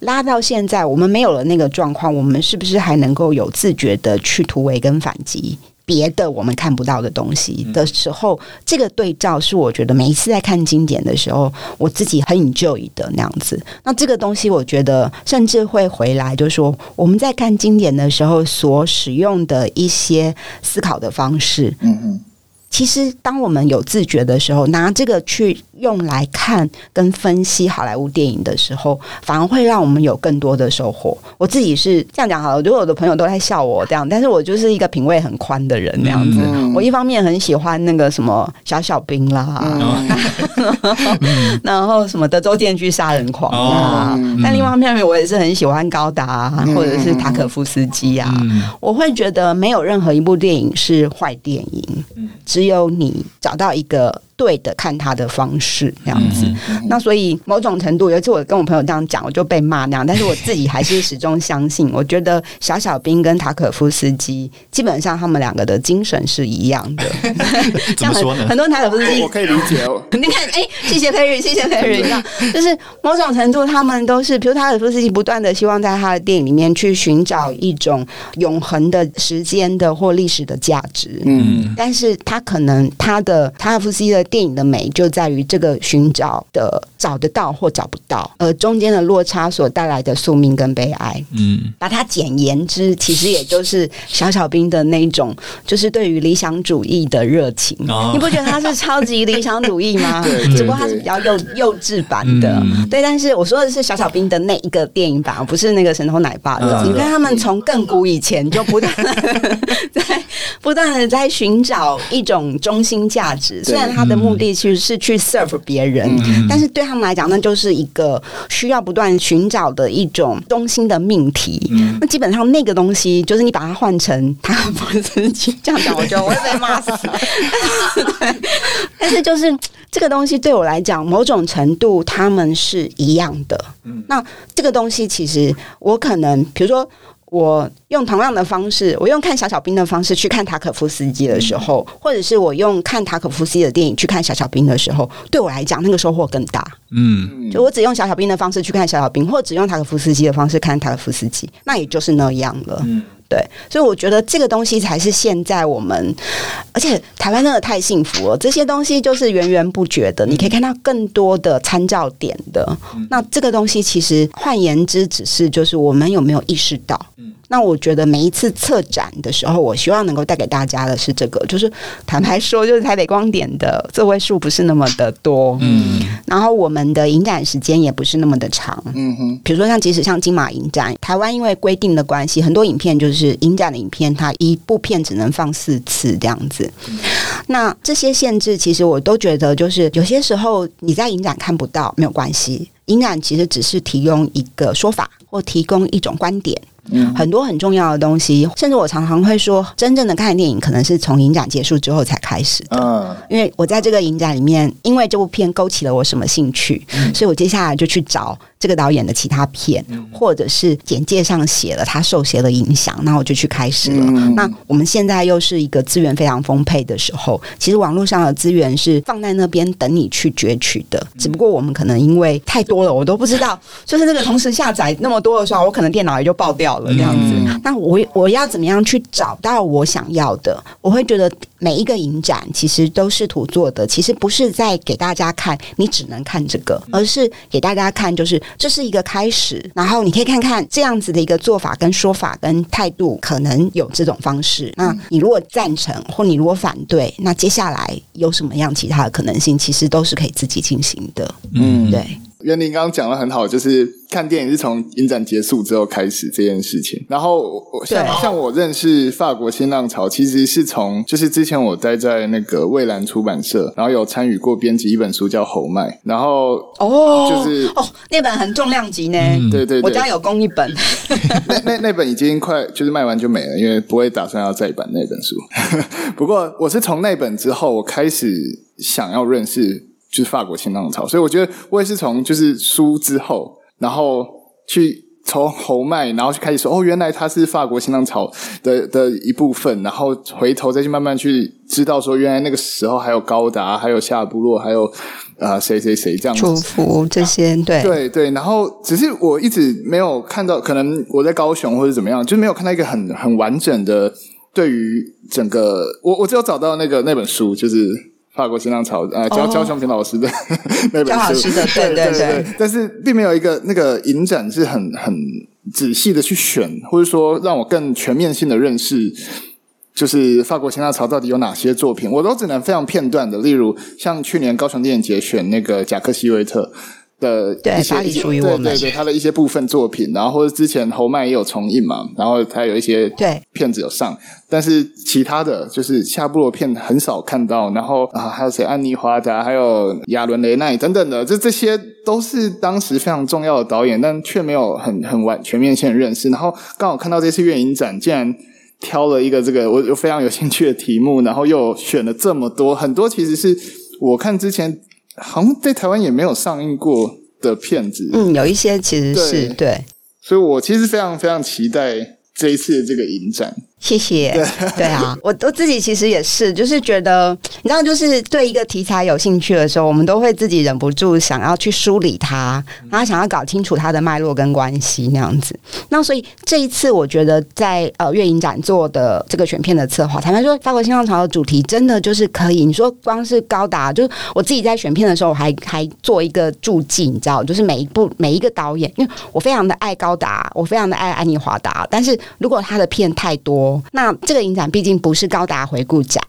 拉到现在，我们没有了那个状况，我们是不是还能够有自觉的去突围跟反击？别的我们看不到的东西的时候，这个对照是我觉得每一次在看经典的时候，我自己很 enjoy 的那样子。那这个东西，我觉得甚至会回来，就是说我们在看经典的时候所使用的一些思考的方式。嗯嗯。其实，当我们有自觉的时候，拿这个去用来看跟分析好莱坞电影的时候，反而会让我们有更多的收获。我自己是这样讲好了，如果我的朋友都在笑我这样，但是我就是一个品味很宽的人那样子。嗯、我一方面很喜欢那个什么小小兵啦，嗯、然后什么德州电锯杀人狂啊，嗯、但另外一方面我也是很喜欢高达或者是塔可夫斯基啊。嗯、我会觉得没有任何一部电影是坏电影。只只有你找到一个。对的，看他的方式这样子，那所以某种程度，有一次我跟我朋友这样讲，我就被骂那样，但是我自己还是始终相信，我觉得小小兵跟塔可夫斯基基本上他们两个的精神是一样的。怎么说呢？很多塔可夫斯基，我可以理解哦。你看，哎，谢谢佩瑞，谢谢培育，就是某种程度，他们都是，比如塔可夫斯基不断的希望在他的电影里面去寻找一种永恒的时间的或历史的价值。嗯，但是他可能他的塔可夫斯基的。电影的美就在于这个寻找的找得到或找不到，而中间的落差所带来的宿命跟悲哀。嗯，把它简言之，其实也就是小小兵的那种，就是对于理想主义的热情。哦、你不觉得他是超级理想主义吗？对，对，对，只不过他是比较幼幼稚版的。嗯、对，但是我说的是小小兵的那一个电影版，而不是那个神偷奶爸的。嗯、你看他们从亘古以前就不断 在不断的在寻找一种中心价值，虽然他的。目的其实是去 serve 别人，嗯、但是对他们来讲，那就是一个需要不断寻找的一种中心的命题。嗯、那基本上那个东西，就是你把它换成他不是这样讲，我觉得我会被骂死。对，但是就是这个东西对我来讲，某种程度他们是一样的。嗯、那这个东西其实我可能，比如说。我用同样的方式，我用看小小兵的方式去看塔可夫斯基的时候，嗯、或者是我用看塔可夫斯基的电影去看小小兵的时候，对我来讲，那个收获更大。嗯，就我只用小小兵的方式去看小小兵，或者只用塔可夫斯基的方式看塔可夫斯基，那也就是那样了。嗯。对，所以我觉得这个东西才是现在我们，而且台湾真的太幸福了。这些东西就是源源不绝的，你可以看到更多的参照点的。那这个东西其实换言之，只是就是我们有没有意识到？那我觉得每一次策展的时候，我希望能够带给大家的是这个，就是坦白说，就是台北光点的座位数不是那么的多，嗯，然后我们的影展时间也不是那么的长，嗯哼，比如说像即使像金马影展，台湾因为规定的关系，很多影片就是影展的影片，它一部片只能放四次这样子。那这些限制，其实我都觉得，就是有些时候你在影展看不到没有关系，影展其实只是提供一个说法或提供一种观点。嗯、很多很重要的东西，甚至我常常会说，真正的看电影可能是从影展结束之后才开始的。嗯，因为我在这个影展里面，因为这部片勾起了我什么兴趣，嗯、所以我接下来就去找。这个导演的其他片，或者是简介上写了他受谁的影响，那我就去开始了。嗯、那我们现在又是一个资源非常丰沛的时候，其实网络上的资源是放在那边等你去攫取的。只不过我们可能因为太多了，我都不知道，就是那个同时下载那么多的时候，我可能电脑也就爆掉了这样子。嗯、那我我要怎么样去找到我想要的？我会觉得每一个影展其实都试图做的，其实不是在给大家看，你只能看这个，而是给大家看，就是。这是一个开始，然后你可以看看这样子的一个做法、跟说法、跟态度，可能有这种方式。那你如果赞成，或你如果反对，那接下来有什么样其他的可能性？其实都是可以自己进行的。嗯，对。元玲刚刚讲的很好，就是看电影是从影展结束之后开始这件事情。然后像像我认识法国新浪潮，其实是从就是之前我待在那个蔚蓝出版社，然后有参与过编辑一本书叫《侯麦》，然后哦，就是哦，那本很重量级呢。嗯、对，对对，我家有供一本。那那那本已经快就是卖完就没了，因为不会打算要再版那本书。不过我是从那本之后，我开始想要认识。就是法国新浪潮，所以我觉得我也是从就是书之后，然后去从侯麦，然后就开始说哦，原来他是法国新浪潮的的一部分，然后回头再去慢慢去知道说，原来那个时候还有高达，还有夏部落，还有啊、呃、谁谁谁这样子，祝福这些，对对对，然后只是我一直没有看到，可能我在高雄或者怎么样，就没有看到一个很很完整的对于整个，我我只有找到那个那本书，就是。法国新浪潮，呃，焦焦雄平老师的、哦、那本书，的对对对，对，但是并没有一个那个影展是很很仔细的去选，或者说让我更全面性的认识，就是法国新浪潮到底有哪些作品，我都只能非常片段的，例如像去年高雄电影节选那个贾克西维特。的一些，对对对，对，他的一些部分作品，然后或者之前侯麦也有重映嘛，然后他有一些对片子有上，但是其他的就是夏布罗片很少看到，然后啊还有谁，安妮华达，还有亚伦雷奈等等的，这这些都是当时非常重要的导演，但却没有很很完全面性的认识。然后刚好看到这次院影展，竟然挑了一个这个我我非常有兴趣的题目，然后又选了这么多，很多其实是我看之前。好像在台湾也没有上映过的片子，嗯，有一些其实是对，对，所以我其实非常非常期待这一次的这个影展。谢谢。对，对啊，我我自己其实也是，就是觉得，你知道，就是对一个题材有兴趣的时候，我们都会自己忍不住想要去梳理它，然后想要搞清楚它的脉络跟关系那样子。那所以这一次，我觉得在呃月影展做的这个选片的策划，坦白说，法国新浪潮的主题真的就是可以。你说光是高达，就是我自己在选片的时候，我还还做一个注记，你知道，就是每一部每一个导演，因为我非常的爱高达，我非常的爱安妮华达，但是如果他的片太多。那这个影展毕竟不是高达回顾展。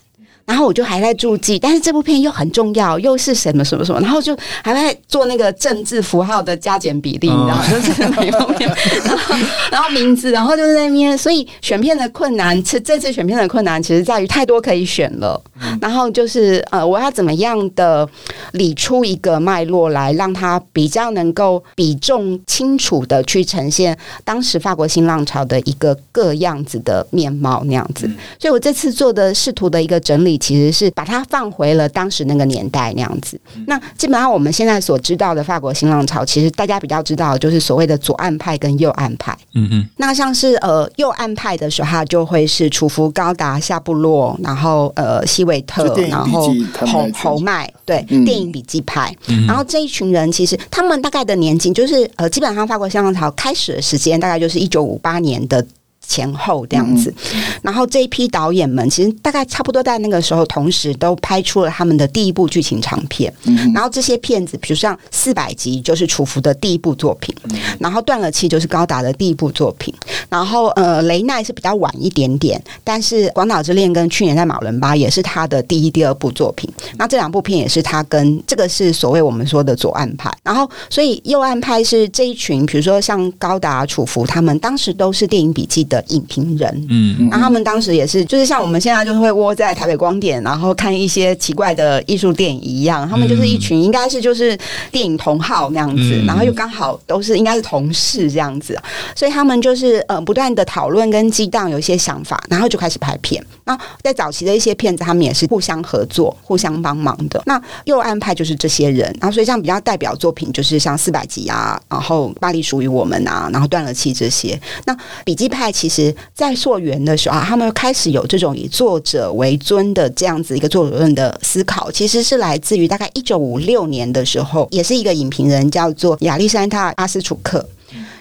然后我就还在注记，但是这部片又很重要，又是什么什么什么，然后就还在做那个政治符号的加减比例，你知道吗？就是每部片，然后然后名字，然后就是在那边，所以选片的困难，是这次选片的困难，其实在于太多可以选了。然后就是呃，我要怎么样的理出一个脉络来，让它比较能够比重清楚的去呈现当时法国新浪潮的一个各样子的面貌那样子。所以我这次做的试图的一个整理。其实是把它放回了当时那个年代那样子。那基本上我们现在所知道的法国新浪潮，其实大家比较知道就是所谓的左岸派跟右岸派。嗯嗯。那像是呃右岸派的时候，就会是楚服、高达、夏布洛，然后呃希维特，然后侯侯麦，对，嗯、电影笔记派。然后这一群人其实他们大概的年纪，就是呃基本上法国新浪潮开始的时间大概就是一九五八年的。前后这样子，然后这一批导演们其实大概差不多在那个时候，同时都拍出了他们的第一部剧情长片。然后这些片子，比如像四百集就是楚服的第一部作品，然后断了气就是高达的第一部作品，然后呃雷奈是比较晚一点点，但是广岛之恋跟去年在马伦巴也是他的第一、第二部作品。那这两部片也是他跟这个是所谓我们说的左岸派。然后所以右岸派是这一群，比如说像高达、楚服，他们当时都是电影笔记的。影评人，嗯，然后他们当时也是，就是像我们现在就是会窝在台北光点，然后看一些奇怪的艺术电影一样，他们就是一群应该是就是电影同好那样子，然后又刚好都是应该是同事这样子，所以他们就是呃不断的讨论跟激荡，有一些想法，然后就开始拍片。那在早期的一些片子，他们也是互相合作、互相帮忙的。那右岸派就是这些人，然后所以像比较代表作品就是像四百集啊，然后巴黎属于我们啊，然后断了气这些。那笔记派其实，在溯源的时候啊，他们开始有这种以作者为尊的这样子一个作者论的思考，其实是来自于大概一九五六年的时候，也是一个影评人叫做亚历山大阿斯楚克。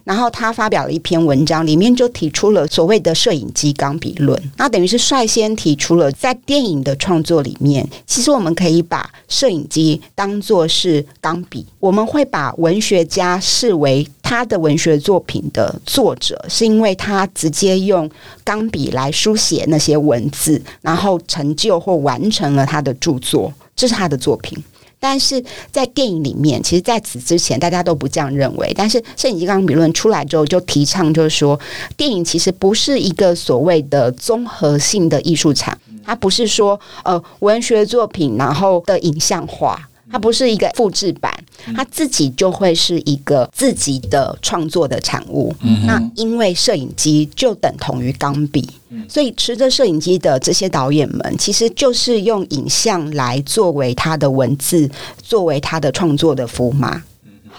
然后他发表了一篇文章，里面就提出了所谓的摄影机钢笔论。那等于是率先提出了在电影的创作里面，其实我们可以把摄影机当作是钢笔。我们会把文学家视为他的文学作品的作者，是因为他直接用钢笔来书写那些文字，然后成就或完成了他的著作，这是他的作品。但是在电影里面，其实在此之前大家都不这样认为。但是摄影机钢笔论出来之后，就提倡就是说，电影其实不是一个所谓的综合性的艺术产，它不是说呃文学作品然后的影像化。它不是一个复制版，它自己就会是一个自己的创作的产物。嗯、那因为摄影机就等同于钢笔，所以持着摄影机的这些导演们，其实就是用影像来作为他的文字，作为他的创作的符码。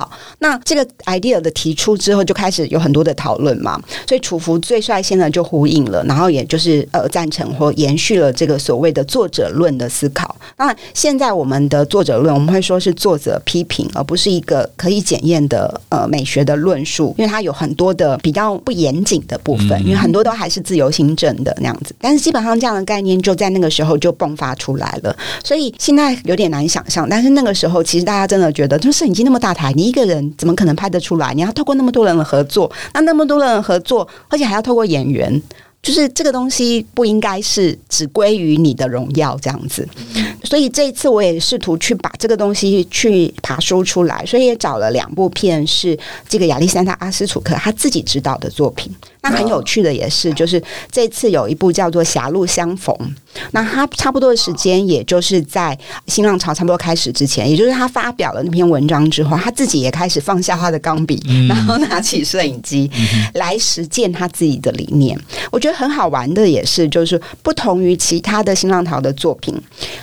好，那这个 idea 的提出之后，就开始有很多的讨论嘛。所以楚服最率先的就呼应了，然后也就是呃赞成或延续了这个所谓的作者论的思考。当然，现在我们的作者论，我们会说是作者批评，而不是一个可以检验的呃美学的论述，因为它有很多的比较不严谨的部分，因为很多都还是自由行政的那样子。但是基本上这样的概念就在那个时候就迸发出来了，所以现在有点难想象。但是那个时候，其实大家真的觉得，就摄影机那么大台，你一个人怎么可能拍得出来？你要透过那么多人的合作，那那么多人的合作，而且还要透过演员，就是这个东西不应该是只归于你的荣耀这样子。所以这一次我也试图去把这个东西去爬梳出来，所以也找了两部片是这个亚历山大阿斯楚克他自己指导的作品。那很有趣的也是，就是这次有一部叫做《狭路相逢》，那他差不多的时间，也就是在新浪潮差不多开始之前，也就是他发表了那篇文章之后，他自己也开始放下他的钢笔，然后拿起摄影机来实践他自己的理念。我觉得很好玩的也是，就是不同于其他的新浪潮的作品，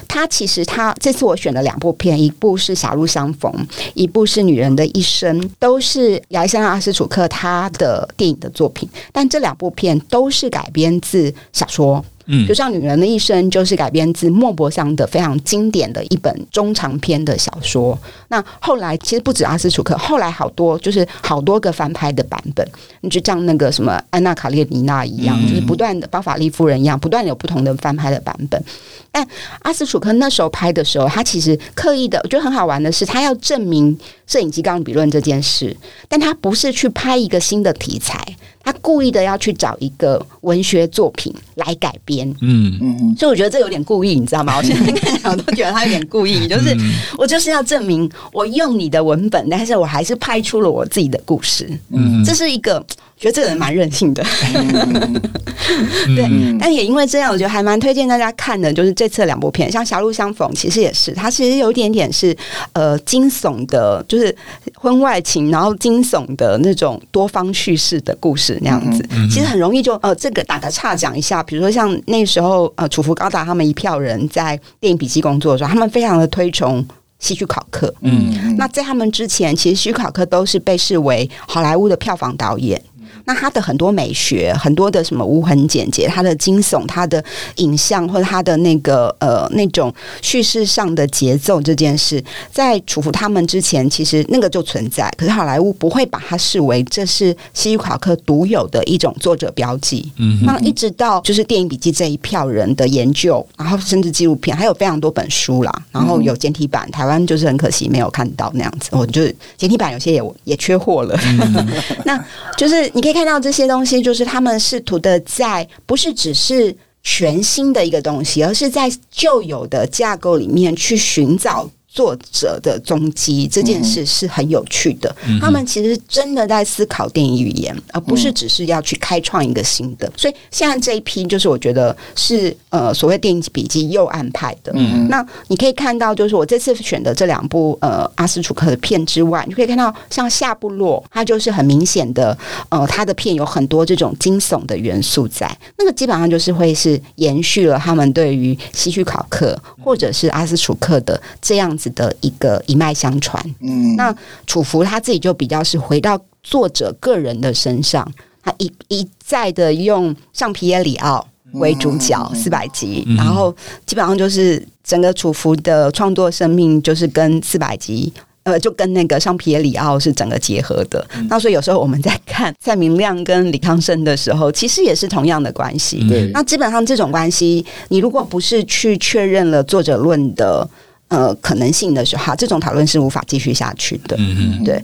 他其实他这次我选了两部片，一部是《狭路相逢》，一部是《女人的一生》，都是亚历山大阿斯楚克他的电影的作品。但这两部片都是改编自小说，嗯，就像《女人的一生》就是改编自莫泊桑的非常经典的一本中长篇的小说。那后来其实不止阿斯楚克，后来好多就是好多个翻拍的版本，你就像那个什么《安娜卡列尼娜》一样，就是不断的包法利夫人一样，不断的有不同的翻拍的版本。但阿斯楚克那时候拍的时候，他其实刻意的，我觉得很好玩的是，他要证明摄影机钢笔论这件事，但他不是去拍一个新的题材。他故意的要去找一个文学作品来改编，嗯嗯，所以我觉得这有点故意，你知道吗？我现在看我都觉得他有点故意，就是我就是要证明我用你的文本，但是我还是拍出了我自己的故事，嗯，这是一个。觉得这个人蛮任性的，对，但也因为这样，我觉得还蛮推荐大家看的，就是这次的两部片，像《狭路相逢》，其实也是，它其实有一点点是呃惊悚的，就是婚外情，然后惊悚的那种多方叙事的故事那样子。其实很容易就呃，这个打个岔讲一下，比如说像那时候呃，楚浮高达他们一票人在电影笔记工作的时候，他们非常的推崇。希区考克，嗯，那在他们之前，其实希区考克都是被视为好莱坞的票房导演。那他的很多美学，很多的什么无痕简洁，他的惊悚，他的影像或者他的那个呃那种叙事上的节奏，这件事，在楚服他们之前，其实那个就存在。可是好莱坞不会把它视为这是希区考克独有的一种作者标记。嗯，那一直到就是电影笔记这一票人的研究，然后甚至纪录片，还有非常多本书啦，然后有简体版，台湾就是很可惜没有看到那样子。我就是简体版有些也也缺货了。那就是你可以。看到这些东西，就是他们试图的在，不是只是全新的一个东西，而是在旧有的架构里面去寻找。作者的踪迹这件事是很有趣的，嗯、他们其实真的在思考电影语言，嗯、而不是只是要去开创一个新的。所以现在这一批就是我觉得是呃所谓电影笔记右岸派的。嗯，那你可以看到，就是我这次选的这两部呃阿斯楚克的片之外，你可以看到像夏布洛，他就是很明显的呃他的片有很多这种惊悚的元素在，那个基本上就是会是延续了他们对于希区考克或者是阿斯楚克的这样子的一个一脉相传，嗯，那楚服他自己就比较是回到作者个人的身上，他一一再的用像皮耶里奥为主角四百集，然后基本上就是整个楚服的创作生命就是跟四百集，呃，就跟那个上皮耶里奥是整个结合的。那所以有时候我们在看蔡明亮跟李康生的时候，其实也是同样的关系。对，那基本上这种关系，你如果不是去确认了作者论的。呃，可能性的时候，这种讨论是无法继续下去的。嗯嗯，对。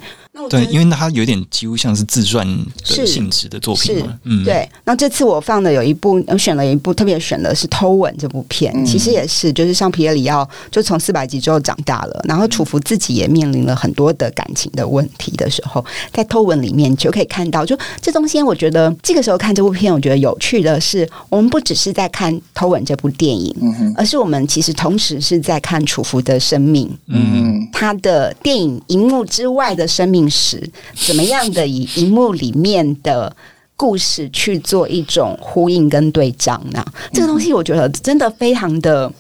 对，因为它有点几乎像是自传的性质的作品嘛。嗯，对。那这次我放的有一部，我选了一部，特别选的是《偷吻》这部片。嗯、其实也是，就是像皮耶里奥，就从四百集之后长大了，然后楚服自己也面临了很多的感情的问题的时候，在《偷吻》里面就可以看到，就这中间，我觉得这个时候看这部片，我觉得有趣的是，我们不只是在看《偷吻》这部电影，嗯、而是我们其实同时是在看楚服的生命，嗯，他的电影荧幕之外的生命史。怎么样的以荧幕里面的故事去做一种呼应跟对仗呢？这个东西我觉得真的非常的，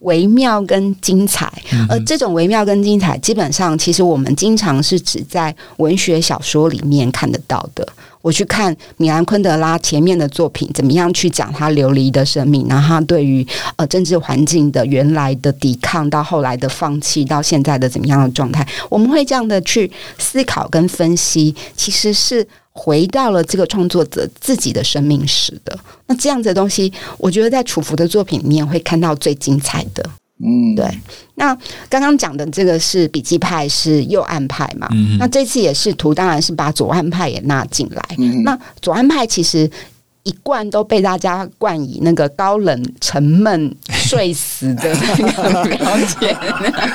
微妙跟精彩，而这种微妙跟精彩，基本上其实我们经常是只在文学小说里面看得到的。我去看米兰昆德拉前面的作品，怎么样去讲他流离的生命，然后他对于呃政治环境的原来的抵抗，到后来的放弃，到现在的怎么样的状态，我们会这样的去思考跟分析，其实是回到了这个创作者自己的生命史的。那这样子的东西，我觉得在楚浮的作品里面会看到最精彩的。嗯，对。那刚刚讲的这个是笔记派，是右岸派嘛？嗯，那这次也试图，当然是把左岸派也纳进来。嗯，那左岸派其实。一贯都被大家冠以那个高冷、沉闷、睡死的那个标签。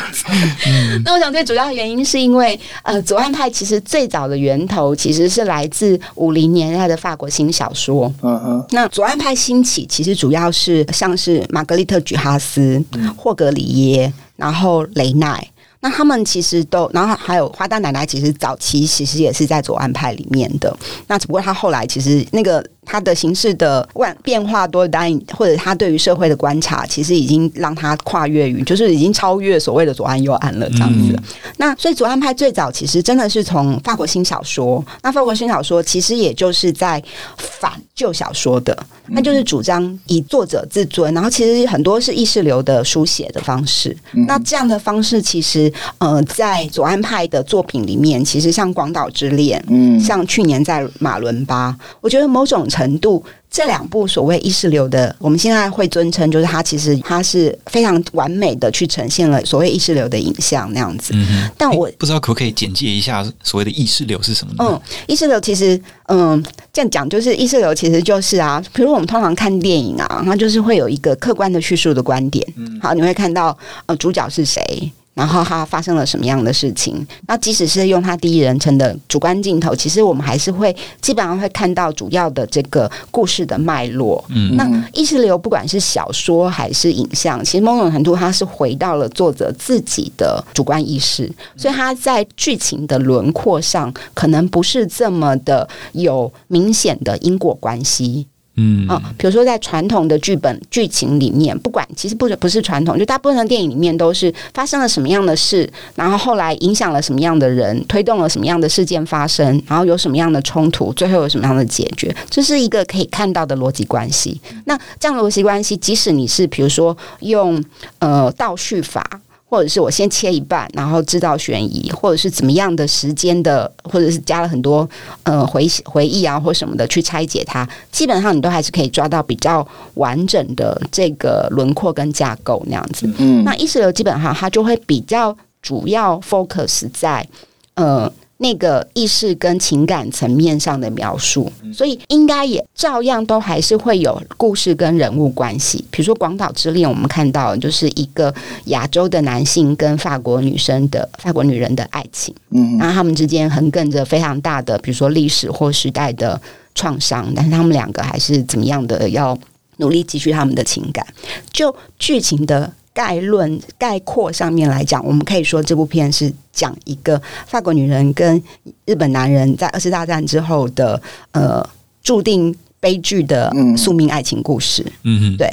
那我想最主要的原因是因为，呃，左岸派其实最早的源头其实是来自五零年代的法国新小说。嗯嗯。那左岸派兴起，其实主要是像是玛格丽特·举哈斯、霍格里耶，然后雷奈。那他们其实都，然后还有花旦奶奶，其实早期其实也是在左岸派里面的。那只不过他后来其实那个。他的形式的万变化多端，或者他对于社会的观察，其实已经让他跨越于，就是已经超越所谓的左岸右岸了这样子。嗯、那所以左岸派最早其实真的是从法国新小说，那法国新小说其实也就是在反旧小说的，那就是主张以作者自尊，然后其实很多是意识流的书写的方式。那这样的方式其实呃，在左岸派的作品里面，其实像《广岛之恋》，嗯，像去年在马伦巴，我觉得某种。程度，这两部所谓意识流的，我们现在会尊称，就是它其实它是非常完美的去呈现了所谓意识流的影像那样子。嗯，但我不知道可不可以简介一下所谓的意识流是什么呢？嗯，意识流其实，嗯，这样讲就是意识流其实就是啊，比如我们通常看电影啊，它就是会有一个客观的叙述的观点。嗯，好，你会看到呃主角是谁。然后他发生了什么样的事情？那即使是用他第一人称的主观镜头，其实我们还是会基本上会看到主要的这个故事的脉络。嗯，那意识流不管是小说还是影像，其实某种程度它是回到了作者自己的主观意识，所以他在剧情的轮廓上可能不是这么的有明显的因果关系。嗯啊，比如说在传统的剧本剧情里面，不管其实不是不是传统，就大部分的电影里面都是发生了什么样的事，然后后来影响了什么样的人，推动了什么样的事件发生，然后有什么样的冲突，最后有什么样的解决，这是一个可以看到的逻辑关系。那这样的逻辑关系，即使你是比如说用呃倒叙法。或者是我先切一半，然后制造悬疑，或者是怎么样的时间的，或者是加了很多呃回回忆啊或什么的去拆解它，基本上你都还是可以抓到比较完整的这个轮廓跟架构那样子。嗯，那意识流基本上它就会比较主要 focus 在呃。那个意识跟情感层面上的描述，所以应该也照样都还是会有故事跟人物关系。比如说《广岛之恋》，我们看到就是一个亚洲的男性跟法国女生的法国女人的爱情，嗯，然后他们之间横亘着非常大的，比如说历史或时代的创伤，但是他们两个还是怎么样的要努力继续他们的情感。就剧情的。概论概括上面来讲，我们可以说这部片是讲一个法国女人跟日本男人在二次大战之后的呃注定悲剧的宿命爱情故事。嗯嗯，对。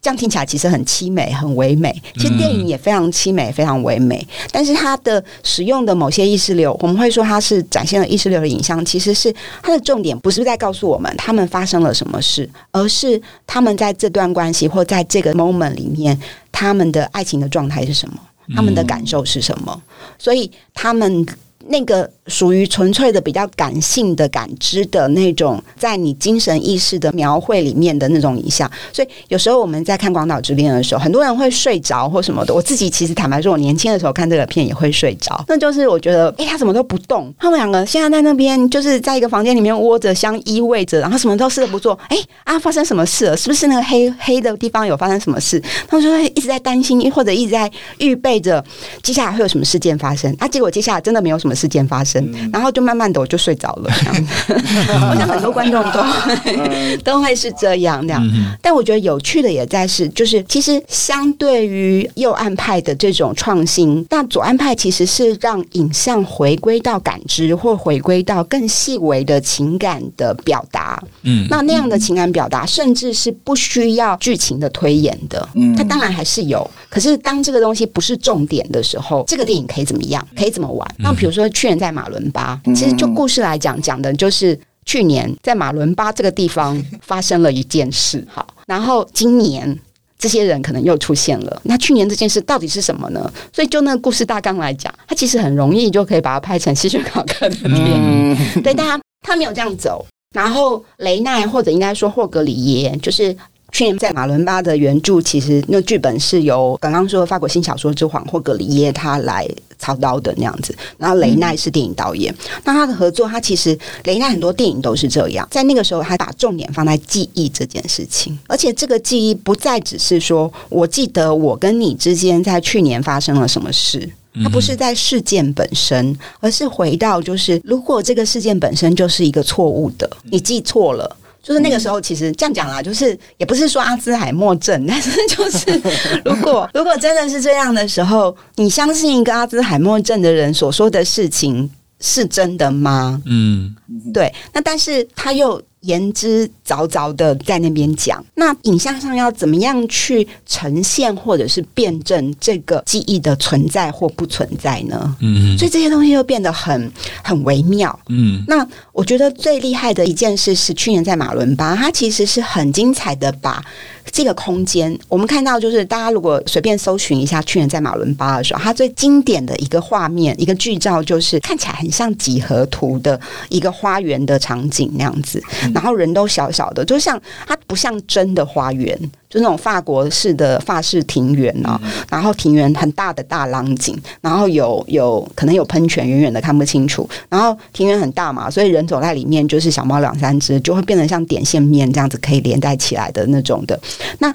这样听起来其实很凄美，很唯美。其实电影也非常凄美，非常唯美。但是它的使用的某些意识流，我们会说它是展现了意识流的影像。其实是它的重点不是在告诉我们他们发生了什么事，而是他们在这段关系或在这个 moment 里面，他们的爱情的状态是什么，他们的感受是什么。所以他们。那个属于纯粹的比较感性的感知的那种，在你精神意识的描绘里面的那种影像，所以有时候我们在看《广岛之恋》的时候，很多人会睡着或什么的。我自己其实坦白说，我年轻的时候看这个片也会睡着。那就是我觉得，哎，他怎么都不动？他们两个现在在那边，就是在一个房间里面窝着，相依偎着，然后什么都事都不做。哎啊，发生什么事了？是不是那个黑黑的地方有发生什么事？他们就会一直在担心，或者一直在预备着接下来会有什么事件发生。啊，结果接下来真的没有什么。事件发生，嗯、然后就慢慢的我就睡着了。这样 我想很多观众都会 都会是这样那样。嗯、但我觉得有趣的也在是，就是其实相对于右岸派的这种创新，那左岸派其实是让影像回归到感知，或回归到更细微的情感的表达。嗯，那那样的情感表达，甚至是不需要剧情的推演的。嗯，它当然还是有，可是当这个东西不是重点的时候，这个电影可以怎么样？可以怎么玩？那比如说去年在马伦巴，其实就故事来讲，讲的就是去年在马伦巴这个地方发生了一件事。好，然后今年这些人可能又出现了。那去年这件事到底是什么呢？所以就那个故事大纲来讲，它其实很容易就可以把它拍成吸血考克的电影。对，但他他没有这样走。然后雷奈或者应该说霍格里耶，就是。去年在马伦巴的原著，其实那剧本是由刚刚说的法国新小说之皇霍格里耶他来操刀的那样子，然后雷奈是电影导演。嗯、那他的合作，他其实雷奈很多电影都是这样，在那个时候他把重点放在记忆这件事情，而且这个记忆不再只是说我记得我跟你之间在去年发生了什么事，它不是在事件本身，而是回到就是如果这个事件本身就是一个错误的，你记错了。就是那个时候，其实这样讲啦，就是也不是说阿兹海默症，但是就是如果 如果真的是这样的时候，你相信一个阿兹海默症的人所说的事情是真的吗？嗯，对。那但是他又。言之凿凿的在那边讲，那影像上要怎么样去呈现或者是辩证这个记忆的存在或不存在呢？嗯，所以这些东西又变得很很微妙。嗯，那我觉得最厉害的一件事是去年在马伦巴，他其实是很精彩的把。这个空间，我们看到就是大家如果随便搜寻一下，去年在马伦巴的时候，它最经典的一个画面，一个剧照，就是看起来很像几何图的一个花园的场景那样子，然后人都小小的，就像它不像真的花园。就那种法国式的法式庭园啊，然后庭园很大的大廊景，然后有有可能有喷泉，远远的看不清楚。然后庭园很大嘛，所以人走在里面就是小猫两三只，就会变得像点线面这样子可以连在起来的那种的。那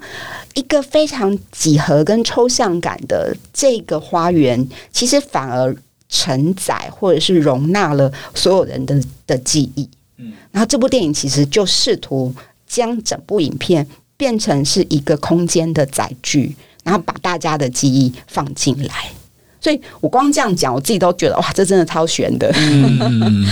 一个非常几何跟抽象感的这个花园，其实反而承载或者是容纳了所有人的的记忆。嗯，然后这部电影其实就试图将整部影片。变成是一个空间的载具，然后把大家的记忆放进来。所以我光这样讲，我自己都觉得哇，这真的超悬的。嗯、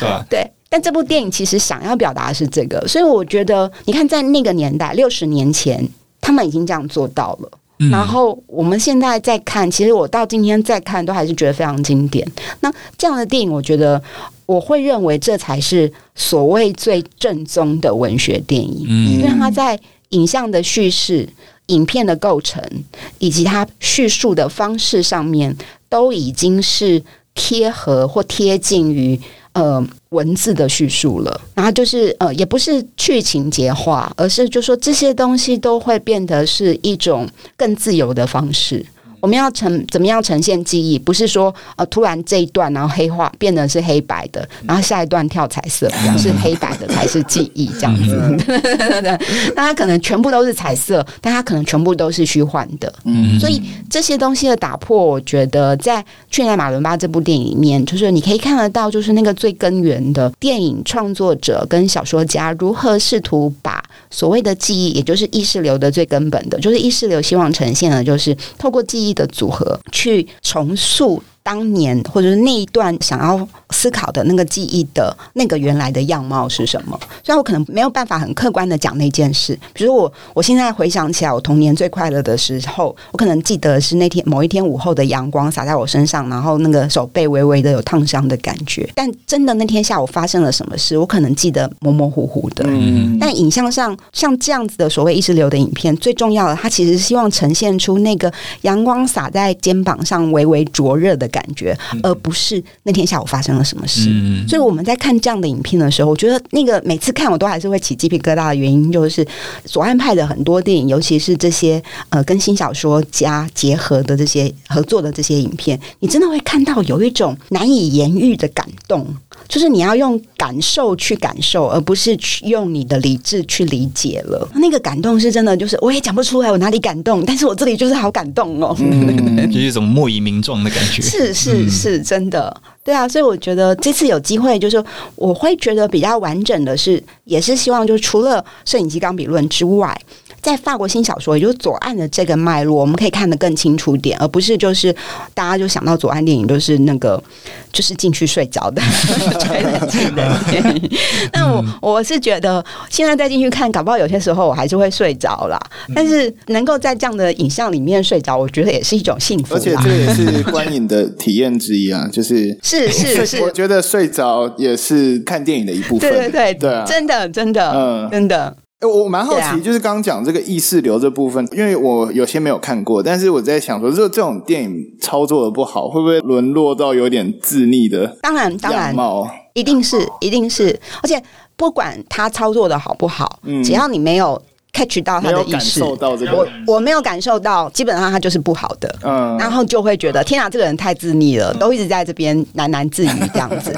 对 对，但这部电影其实想要表达的是这个，所以我觉得，你看，在那个年代，六十年前，他们已经这样做到了。嗯、然后我们现在再看，其实我到今天再看，都还是觉得非常经典。那这样的电影，我觉得。我会认为这才是所谓最正宗的文学电影，嗯、因为它在影像的叙事、影片的构成以及它叙述的方式上面，都已经是贴合或贴近于呃文字的叙述了。然后就是呃，也不是去情节化，而是就说这些东西都会变得是一种更自由的方式。我们要呈怎么样呈现记忆？不是说呃，突然这一段然后黑化变得是黑白的，然后下一段跳彩色，是黑白的才是记忆这样子。那它可能全部都是彩色，但它可能全部都是虚幻的。嗯，所以这些东西的打破，我觉得在《去年马伦巴》这部电影里面，就是你可以看得到，就是那个最根源的电影创作者跟小说家如何试图把所谓的记忆，也就是意识流的最根本的，就是意识流希望呈现的，就是透过记忆。的组合去重塑。当年或者是那一段想要思考的那个记忆的那个原来的样貌是什么？虽然我可能没有办法很客观的讲那件事，比如我我现在回想起来，我童年最快乐的时候，我可能记得是那天某一天午后的阳光洒在我身上，然后那个手背微微的有烫伤的感觉。但真的那天下午发生了什么事，我可能记得模模糊糊的。嗯，但影像上像这样子的所谓意识流的影片，最重要的，它其实是希望呈现出那个阳光洒在肩膀上微微灼热的感觉。感觉，而不是那天下午发生了什么事。嗯、所以我们在看这样的影片的时候，我觉得那个每次看我都还是会起鸡皮疙瘩的原因，就是左岸派的很多电影，尤其是这些呃跟新小说家结合的这些合作的这些影片，你真的会看到有一种难以言喻的感动。就是你要用感受去感受，而不是去用你的理智去理解了。那个感动是真的，就是我也讲不出来我哪里感动，但是我这里就是好感动哦，嗯、就是一种莫以名状的感觉。是是是，真的，对啊，所以我觉得这次有机会，就是我会觉得比较完整的是，也是希望就是除了摄影机钢笔论之外。在法国新小说，也就是左岸的这个脉络，我们可以看得更清楚点，而不是就是大家就想到左岸电影都是那个 就是进去睡着的吹冷气的电影。那我我是觉得现在再进去看，搞不好有些时候我还是会睡着啦。但是能够在这样的影像里面睡着，我觉得也是一种幸福。而且这也是观影的体验之一啊，就是 是是是，我觉得睡着也是看电影的一部分。对对对对啊，真的真的嗯真的。哎，我蛮好奇，啊、就是刚刚讲这个意识流这部分，因为我有些没有看过，但是我在想说，如果这种电影操作的不好，会不会沦落到有点自溺的？当然，当然，一定是，一定是，而且不管他操作的好不好，嗯、只要你没有。Catch 到他的意识，我我没有感受到，基本上他就是不好的，嗯，然后就会觉得天啊，这个人太自溺了，都一直在这边喃喃自语这样子，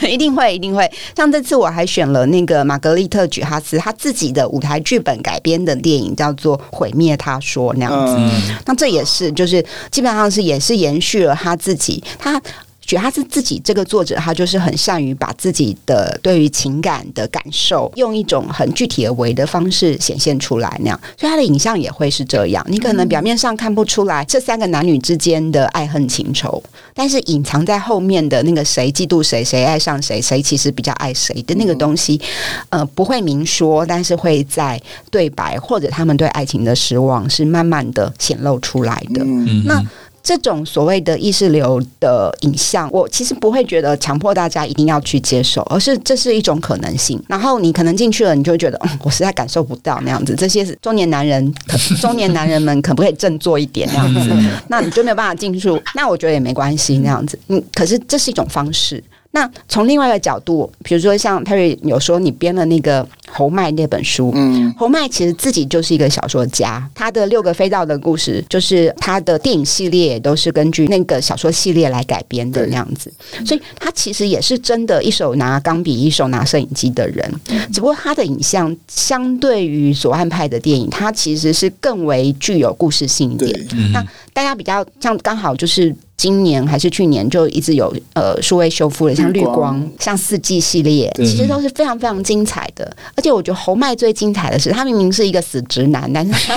一定会一定会。像这次我还选了那个玛格丽特·举哈斯他自己的舞台剧本改编的电影，叫做《毁灭》，他说那样子，那这也是就是基本上是也是延续了他自己他。觉得他是自己这个作者，他就是很善于把自己的对于情感的感受，用一种很具体而为的方式显现出来那样，所以他的影像也会是这样。你可能表面上看不出来这三个男女之间的爱恨情仇，但是隐藏在后面的那个谁嫉妒谁，谁爱上谁，谁其实比较爱谁的那个东西，呃，不会明说，但是会在对白或者他们对爱情的失望是慢慢的显露出来的。那。这种所谓的意识流的影像，我其实不会觉得强迫大家一定要去接受，而是这是一种可能性。然后你可能进去了，你就会觉得，嗯，我实在感受不到那样子。这些是中年男人，中年男人们可不可以振作一点那样子？那你就没有办法进入。那我觉得也没关系那样子。嗯，可是这是一种方式。那从另外一个角度，比如说像 Perry 有说你编了那个侯麦那本书，嗯，侯麦其实自己就是一个小说家，他的六个飞到的故事，就是他的电影系列也都是根据那个小说系列来改编的那样子，所以他其实也是真的一手拿钢笔一手拿摄影机的人，只不过他的影像相对于左岸派的电影，他其实是更为具有故事性一点。那大家比较像刚好就是。今年还是去年就一直有呃数位修复的，像绿光、光像四季系列，其实都是非常非常精彩的。而且我觉得侯麦最精彩的是，他明明是一个死直男，但是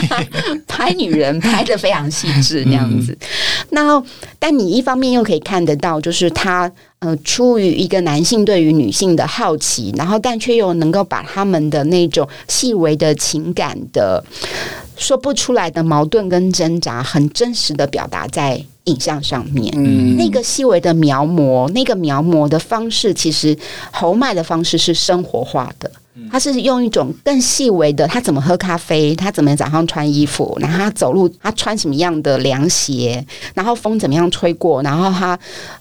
他拍女人拍的非常细致那样子。然后，但你一方面又可以看得到，就是他呃出于一个男性对于女性的好奇，然后但却又能够把他们的那种细微的情感的说不出来的矛盾跟挣扎，很真实的表达在。影像上面，嗯，那个细微的描摹，那个描摹的方式，其实侯麦的方式是生活化的。他是用一种更细微的，他怎么喝咖啡，他怎么早上穿衣服，然后他走路，他穿什么样的凉鞋，然后风怎么样吹过，然后他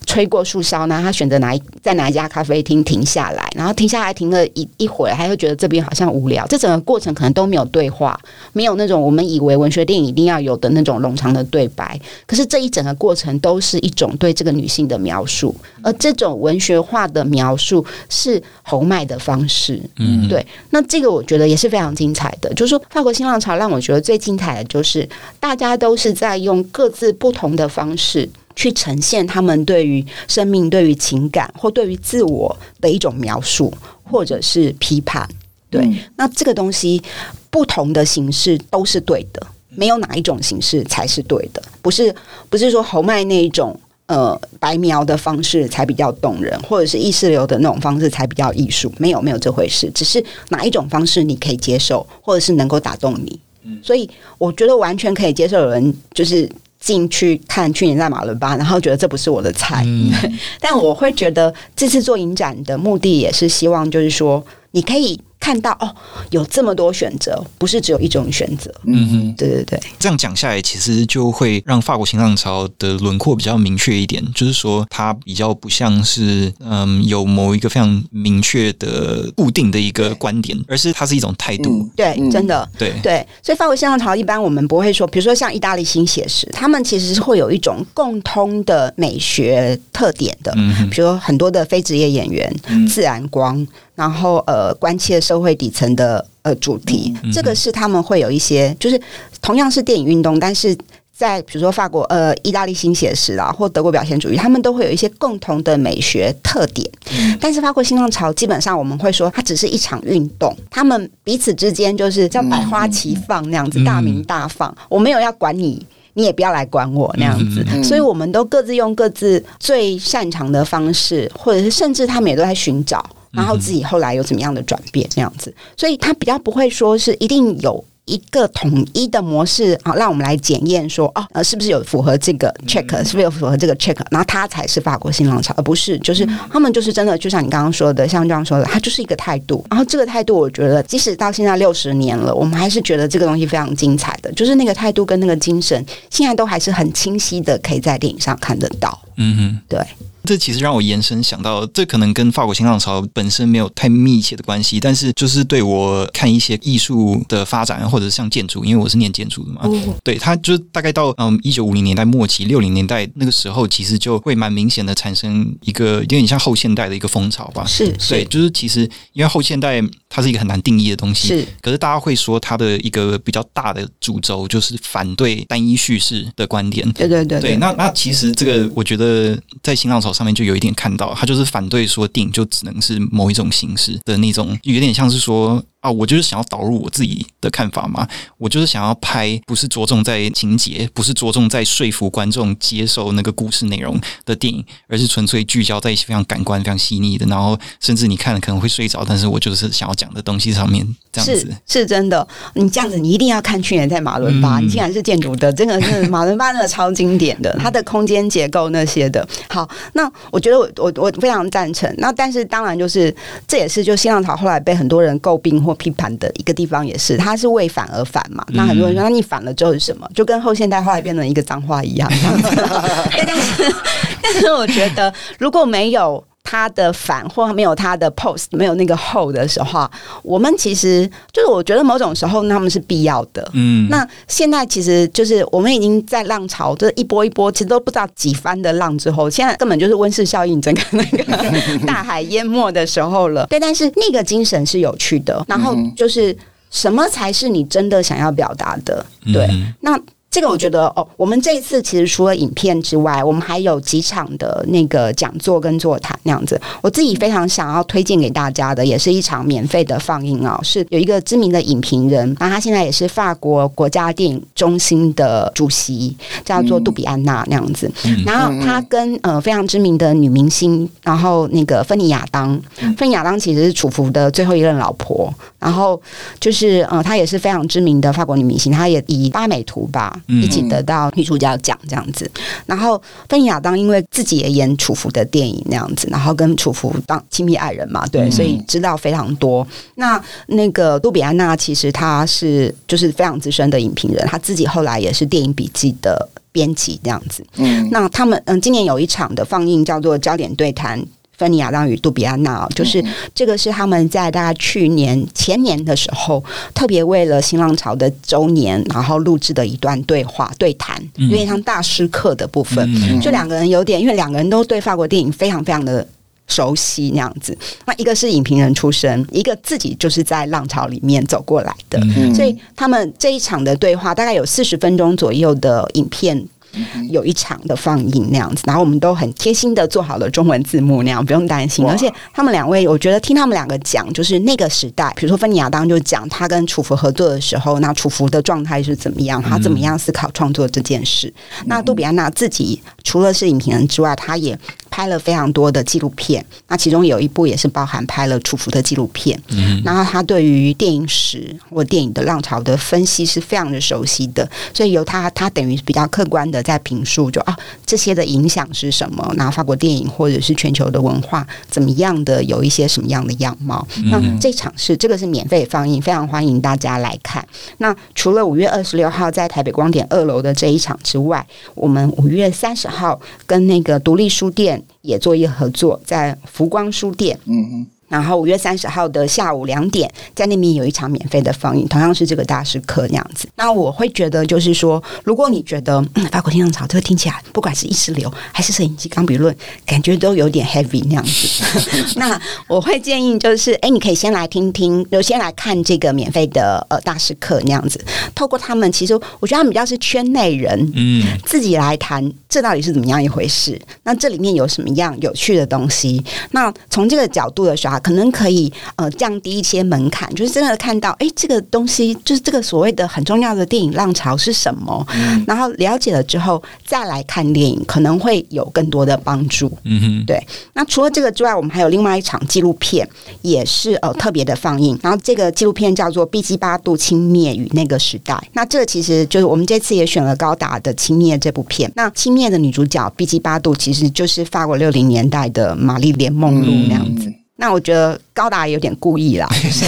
吹过树梢呢？他选择哪一在哪一家咖啡厅停下来，然后停下来停了一一会儿，他又觉得这边好像无聊。这整个过程可能都没有对话，没有那种我们以为文学电影一定要有的那种冗长的对白。可是这一整个过程都是一种对这个女性的描述，而这种文学化的描述是侯麦的方式，嗯。对，那这个我觉得也是非常精彩的。就是说，法国新浪潮让我觉得最精彩的就是，大家都是在用各自不同的方式去呈现他们对于生命、对于情感或对于自我的一种描述，或者是批判。对，嗯、那这个东西不同的形式都是对的，没有哪一种形式才是对的。不是，不是说侯麦那一种。呃，白描的方式才比较动人，或者是意识流的那种方式才比较艺术。没有，没有这回事，只是哪一种方式你可以接受，或者是能够打动你。嗯，所以我觉得完全可以接受有人就是进去看去年在马伦巴，然后觉得这不是我的菜。嗯，但我会觉得这次做影展的目的也是希望，就是说你可以看到哦，有这么多选择，不是只有一种选择。嗯哼，对对对，这样讲下来，其实就会让法国新浪潮的轮廓比较明确一点，就是说它比较不像是嗯有某一个非常明确的固定的一个观点，而是它是一种态度。嗯、对，真的，对对。所以法国新浪潮一般我们不会说，比如说像意大利新写实，他们其实是会有一种共通的美学特点的，嗯，比如说很多的非职业演员，嗯、自然光。然后呃，关切社会底层的呃主题，嗯、这个是他们会有一些，就是同样是电影运动，但是在比如说法国呃、意大利新写实啊，或德国表现主义，他们都会有一些共同的美学特点。嗯、但是法国新浪潮基本上我们会说，它只是一场运动，他们彼此之间就是叫百花齐放那样子，嗯、大鸣大放。嗯、我没有要管你，你也不要来管我那样子，嗯、所以我们都各自用各自最擅长的方式，或者是甚至他们也都在寻找。然后自己后来有怎么样的转变，这样子，所以他比较不会说是一定有一个统一的模式啊，让我们来检验说哦，呃，是不是有符合这个 check，是不是有符合这个 check，然后他才是法国新浪潮，而不是就是他们就是真的，就像你刚刚说的，像这样说的，他就是一个态度。然后这个态度，我觉得即使到现在六十年了，我们还是觉得这个东西非常精彩的，就是那个态度跟那个精神，现在都还是很清晰的，可以在电影上看得到。嗯哼，对。这其实让我延伸想到，这可能跟法国新浪潮本身没有太密切的关系，但是就是对我看一些艺术的发展，或者是像建筑，因为我是念建筑的嘛，哦、对，它就大概到嗯一九五零年代末期、六零年代那个时候，其实就会蛮明显的产生一个有点像后现代的一个风潮吧。是，对，就是其实因为后现代它是一个很难定义的东西，是，可是大家会说它的一个比较大的主轴就是反对单一叙事的观点。对对对，对，对，那那其实这个我觉得在新浪潮上面就有一点看到，他就是反对说电影就只能是某一种形式的那种，有点像是说。啊，我就是想要导入我自己的看法嘛。我就是想要拍，不是着重在情节，不是着重在说服观众接受那个故事内容的电影，而是纯粹聚焦在一些非常感官、非常细腻的，然后甚至你看了可能会睡着，但是我就是想要讲的东西上面这样子是是真的。你这样子，你一定要看去年在马伦巴，嗯、你竟然是建筑的，真的是 马伦巴那个超经典的，它的空间结构那些的。好，那我觉得我我我非常赞成。那但是当然就是这也是就新浪潮后来被很多人诟病。或批判的一个地方也是，它是为反而反嘛。那很多人说，那你反了之后是什么？就跟后现代后来变成一个脏话一样。但是，但是我觉得如果没有。他的反或没有他的 post 没有那个后的时候，我们其实就是我觉得某种时候他们是必要的。嗯，那现在其实就是我们已经在浪潮，就是一波一波，其实都不知道几番的浪之后，现在根本就是温室效应，整个那个 大海淹没的时候了。对，但是那个精神是有趣的。然后就是什么才是你真的想要表达的？对，那。这个我觉得哦，我们这一次其实除了影片之外，我们还有几场的那个讲座跟座谈那样子。我自己非常想要推荐给大家的，也是一场免费的放映哦，是有一个知名的影评人，然后他现在也是法国国家电影中心的主席，叫做杜比安娜那样子。然后他跟呃非常知名的女明星，然后那个芬妮亚当，芬妮亚当其实是楚服的最后一任老婆，然后就是呃她也是非常知名的法国女明星，她也以八美图吧。一起得到女主角奖这样子，然后芬妮亚当因为自己也演楚服的电影那样子，然后跟楚服当亲密爱人嘛，对，所以知道非常多。那那个杜比安娜其实她是就是非常资深的影评人，她自己后来也是电影笔记的编辑这样子。嗯，那他们嗯今年有一场的放映叫做焦点对谈。芬尼亚当与杜比安娜，就是这个是他们在大概去年前年的时候，特别为了新浪潮的周年，然后录制的一段对话对谈，有点像大师课的部分。就两个人有点，因为两个人都对法国电影非常非常的熟悉那样子。那一个是影评人出身，一个自己就是在浪潮里面走过来的，所以他们这一场的对话大概有四十分钟左右的影片。有一场的放映那样子，然后我们都很贴心的做好了中文字幕那样，不用担心。而且他们两位，我觉得听他们两个讲，就是那个时代，比如说芬妮亚当就讲他跟楚浮合作的时候，那楚浮的状态是怎么样，他怎么样思考创作这件事。那杜比安娜自己除了是影评人之外，他也拍了非常多的纪录片，那其中有一部也是包含拍了楚服的纪录片。嗯，然后他对于电影史或电影的浪潮的分析是非常的熟悉的，所以由他，他等于比较客观的在评述，就啊这些的影响是什么？然后法国电影或者是全球的文化怎么样的有一些什么样的样貌？嗯、那这场是这个是免费放映，非常欢迎大家来看。那除了五月二十六号在台北光点二楼的这一场之外，我们五月三十号跟那个独立书店也做一个合作，在福光书店。嗯哼。然后五月三十号的下午两点，在那边有一场免费的放映，同样是这个大师课那样子。那我会觉得，就是说，如果你觉得、嗯、法国新浪潮这个听起来，不管是意识流还是摄影机钢笔论，感觉都有点 heavy 那样子，那我会建议就是，哎，你可以先来听听，就先来看这个免费的呃大师课那样子。透过他们，其实我觉得他们比较是圈内人，嗯，自己来谈这到底是怎么样一回事。那这里面有什么样有趣的东西？那从这个角度的时候。可能可以呃降低一些门槛，就是真的看到，哎，这个东西就是这个所谓的很重要的电影浪潮是什么，嗯、然后了解了之后再来看电影，可能会有更多的帮助。嗯哼，对。那除了这个之外，我们还有另外一场纪录片，也是呃特别的放映。然后这个纪录片叫做《B 七八度轻蔑与那个时代》。那这其实就是我们这次也选了高达的《轻蔑》这部片。那《轻蔑》的女主角毕基巴度其实就是法国六零年代的玛丽莲梦露那样子。嗯。那我觉得高达有点故意啦，就 是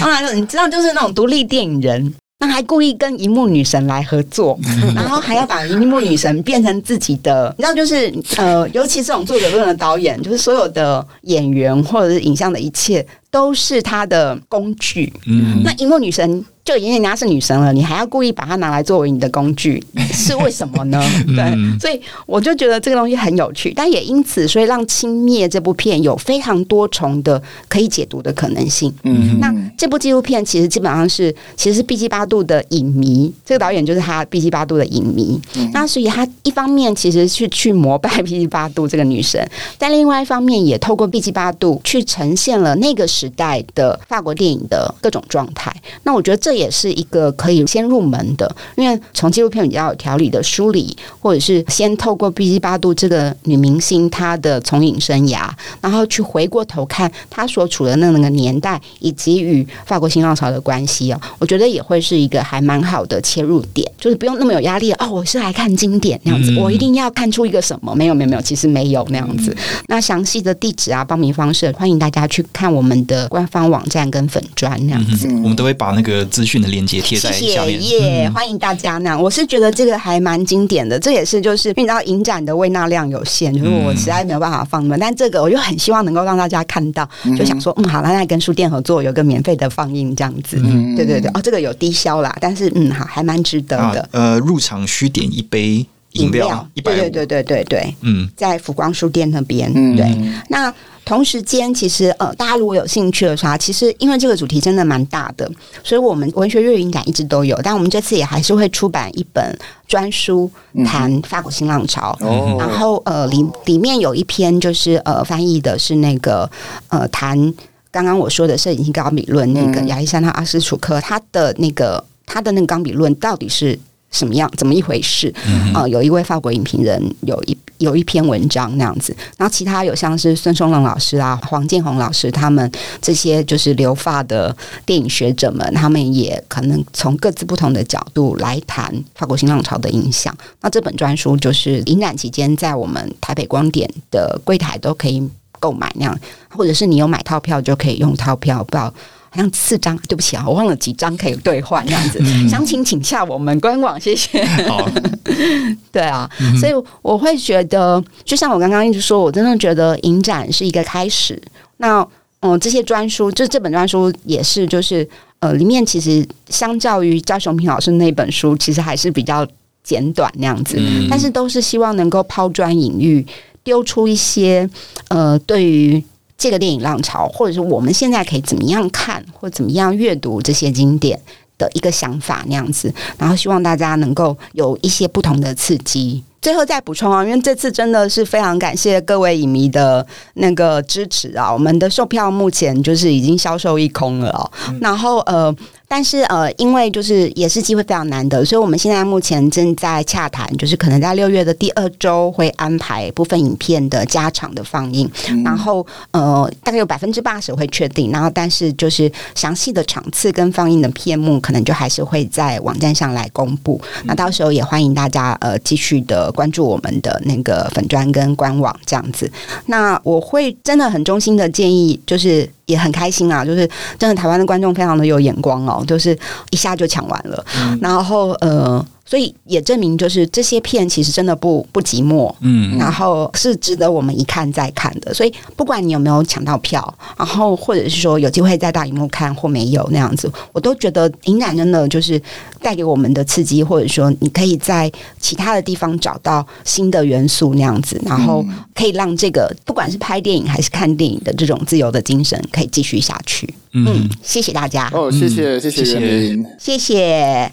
当然你知道，就是那种独立电影人，那还故意跟荧幕女神来合作，然后还要把荧幕女神变成自己的，你知道，就是呃，尤其这种作者论的导演，就是所有的演员或者是影像的一切都是他的工具。嗯，那荧幕女神。就已经人家是女神了，你还要故意把它拿来作为你的工具，是为什么呢？对，所以我就觉得这个东西很有趣，但也因此，所以让《轻蔑》这部片有非常多重的可以解读的可能性。嗯，那这部纪录片其实基本上是，其实是毕基巴度的影迷，这个导演就是他毕基巴度的影迷。嗯、那所以他一方面其实是去膜拜毕基巴度这个女神，但另外一方面也透过毕基巴度去呈现了那个时代的法国电影的各种状态。那我觉得这。也是一个可以先入门的，因为从纪录片比较有条理的梳理，或者是先透过毕基巴杜这个女明星她的从影生涯，然后去回过头看她所处的那个年代，以及与法国新浪潮的关系啊，我觉得也会是一个还蛮好的切入点，就是不用那么有压力哦。我是来看经典那样子，我一定要看出一个什么？没有没有没有，其实没有那样子。那详细的地址啊、报名方式，欢迎大家去看我们的官方网站跟粉砖那样子。我们都会把那个资讯的链接贴在下面，耶！欢迎大家那样，我是觉得这个还蛮经典的，这也是就是因为你知道影展的胃纳量有限，就是我实在没有办法放嘛。但这个我就很希望能够让大家看到，就想说，嗯，好了，那跟书店合作有个免费的放映这样子，嗯对对对，哦，这个有低消啦，但是嗯，好，还蛮值得的。呃，入场需点一杯饮料，一百五，对对对对对，嗯，在福光书店那边，嗯。对，那。同时间，其实呃，大家如果有兴趣的话，其实因为这个主题真的蛮大的，所以我们文学月影展一直都有，但我们这次也还是会出版一本专书谈法国新浪潮。嗯、然后呃，里里面有一篇就是呃，翻译的是那个呃，谈刚刚我说的摄影机钢笔论那个亚历山大阿斯楚克他的那个他的那个钢笔论到底是。什么样？怎么一回事？啊、嗯呃，有一位法国影评人有一有一篇文章那样子，然后其他有像是孙松龙老师啊、黄建宏老师他们这些就是留发的电影学者们，他们也可能从各自不同的角度来谈法国新浪潮的影响。那这本专书就是影展期间在我们台北光点的柜台都可以购买那样，或者是你有买套票就可以用套票，不。好像四张，对不起啊，我忘了几张可以兑换这样子。详情请下我们官网，谢谢。好 对啊，嗯、所以我会觉得，就像我刚刚一直说，我真的觉得影展是一个开始。那嗯，这些专书，就这本专书也是，就是呃，里面其实相较于焦雄平老师那本书，其实还是比较简短那样子。嗯、但是都是希望能够抛砖引玉，丢出一些呃，对于。这个电影浪潮，或者是我们现在可以怎么样看，或怎么样阅读这些经典的一个想法那样子，然后希望大家能够有一些不同的刺激。最后再补充啊，因为这次真的是非常感谢各位影迷的那个支持啊，我们的售票目前就是已经销售一空了哦，嗯、然后呃。但是呃，因为就是也是机会非常难得，所以我们现在目前正在洽谈，就是可能在六月的第二周会安排部分影片的加场的放映，嗯、然后呃，大概有百分之八十会确定，然后但是就是详细的场次跟放映的片目，可能就还是会在网站上来公布。嗯、那到时候也欢迎大家呃继续的关注我们的那个粉砖跟官网这样子。那我会真的很衷心的建议，就是。也很开心啊，就是真的台湾的观众非常的有眼光哦，就是一下就抢完了，嗯、然后呃。所以也证明，就是这些片其实真的不不寂寞，嗯，然后是值得我们一看再看的。所以不管你有没有抢到票，然后或者是说有机会在大荧幕看或没有那样子，我都觉得影展真的就是带给我们的刺激，或者说你可以在其他的地方找到新的元素那样子，然后可以让这个不管是拍电影还是看电影的这种自由的精神可以继续下去。嗯，谢谢大家。哦，谢谢谢谢袁林，谢谢。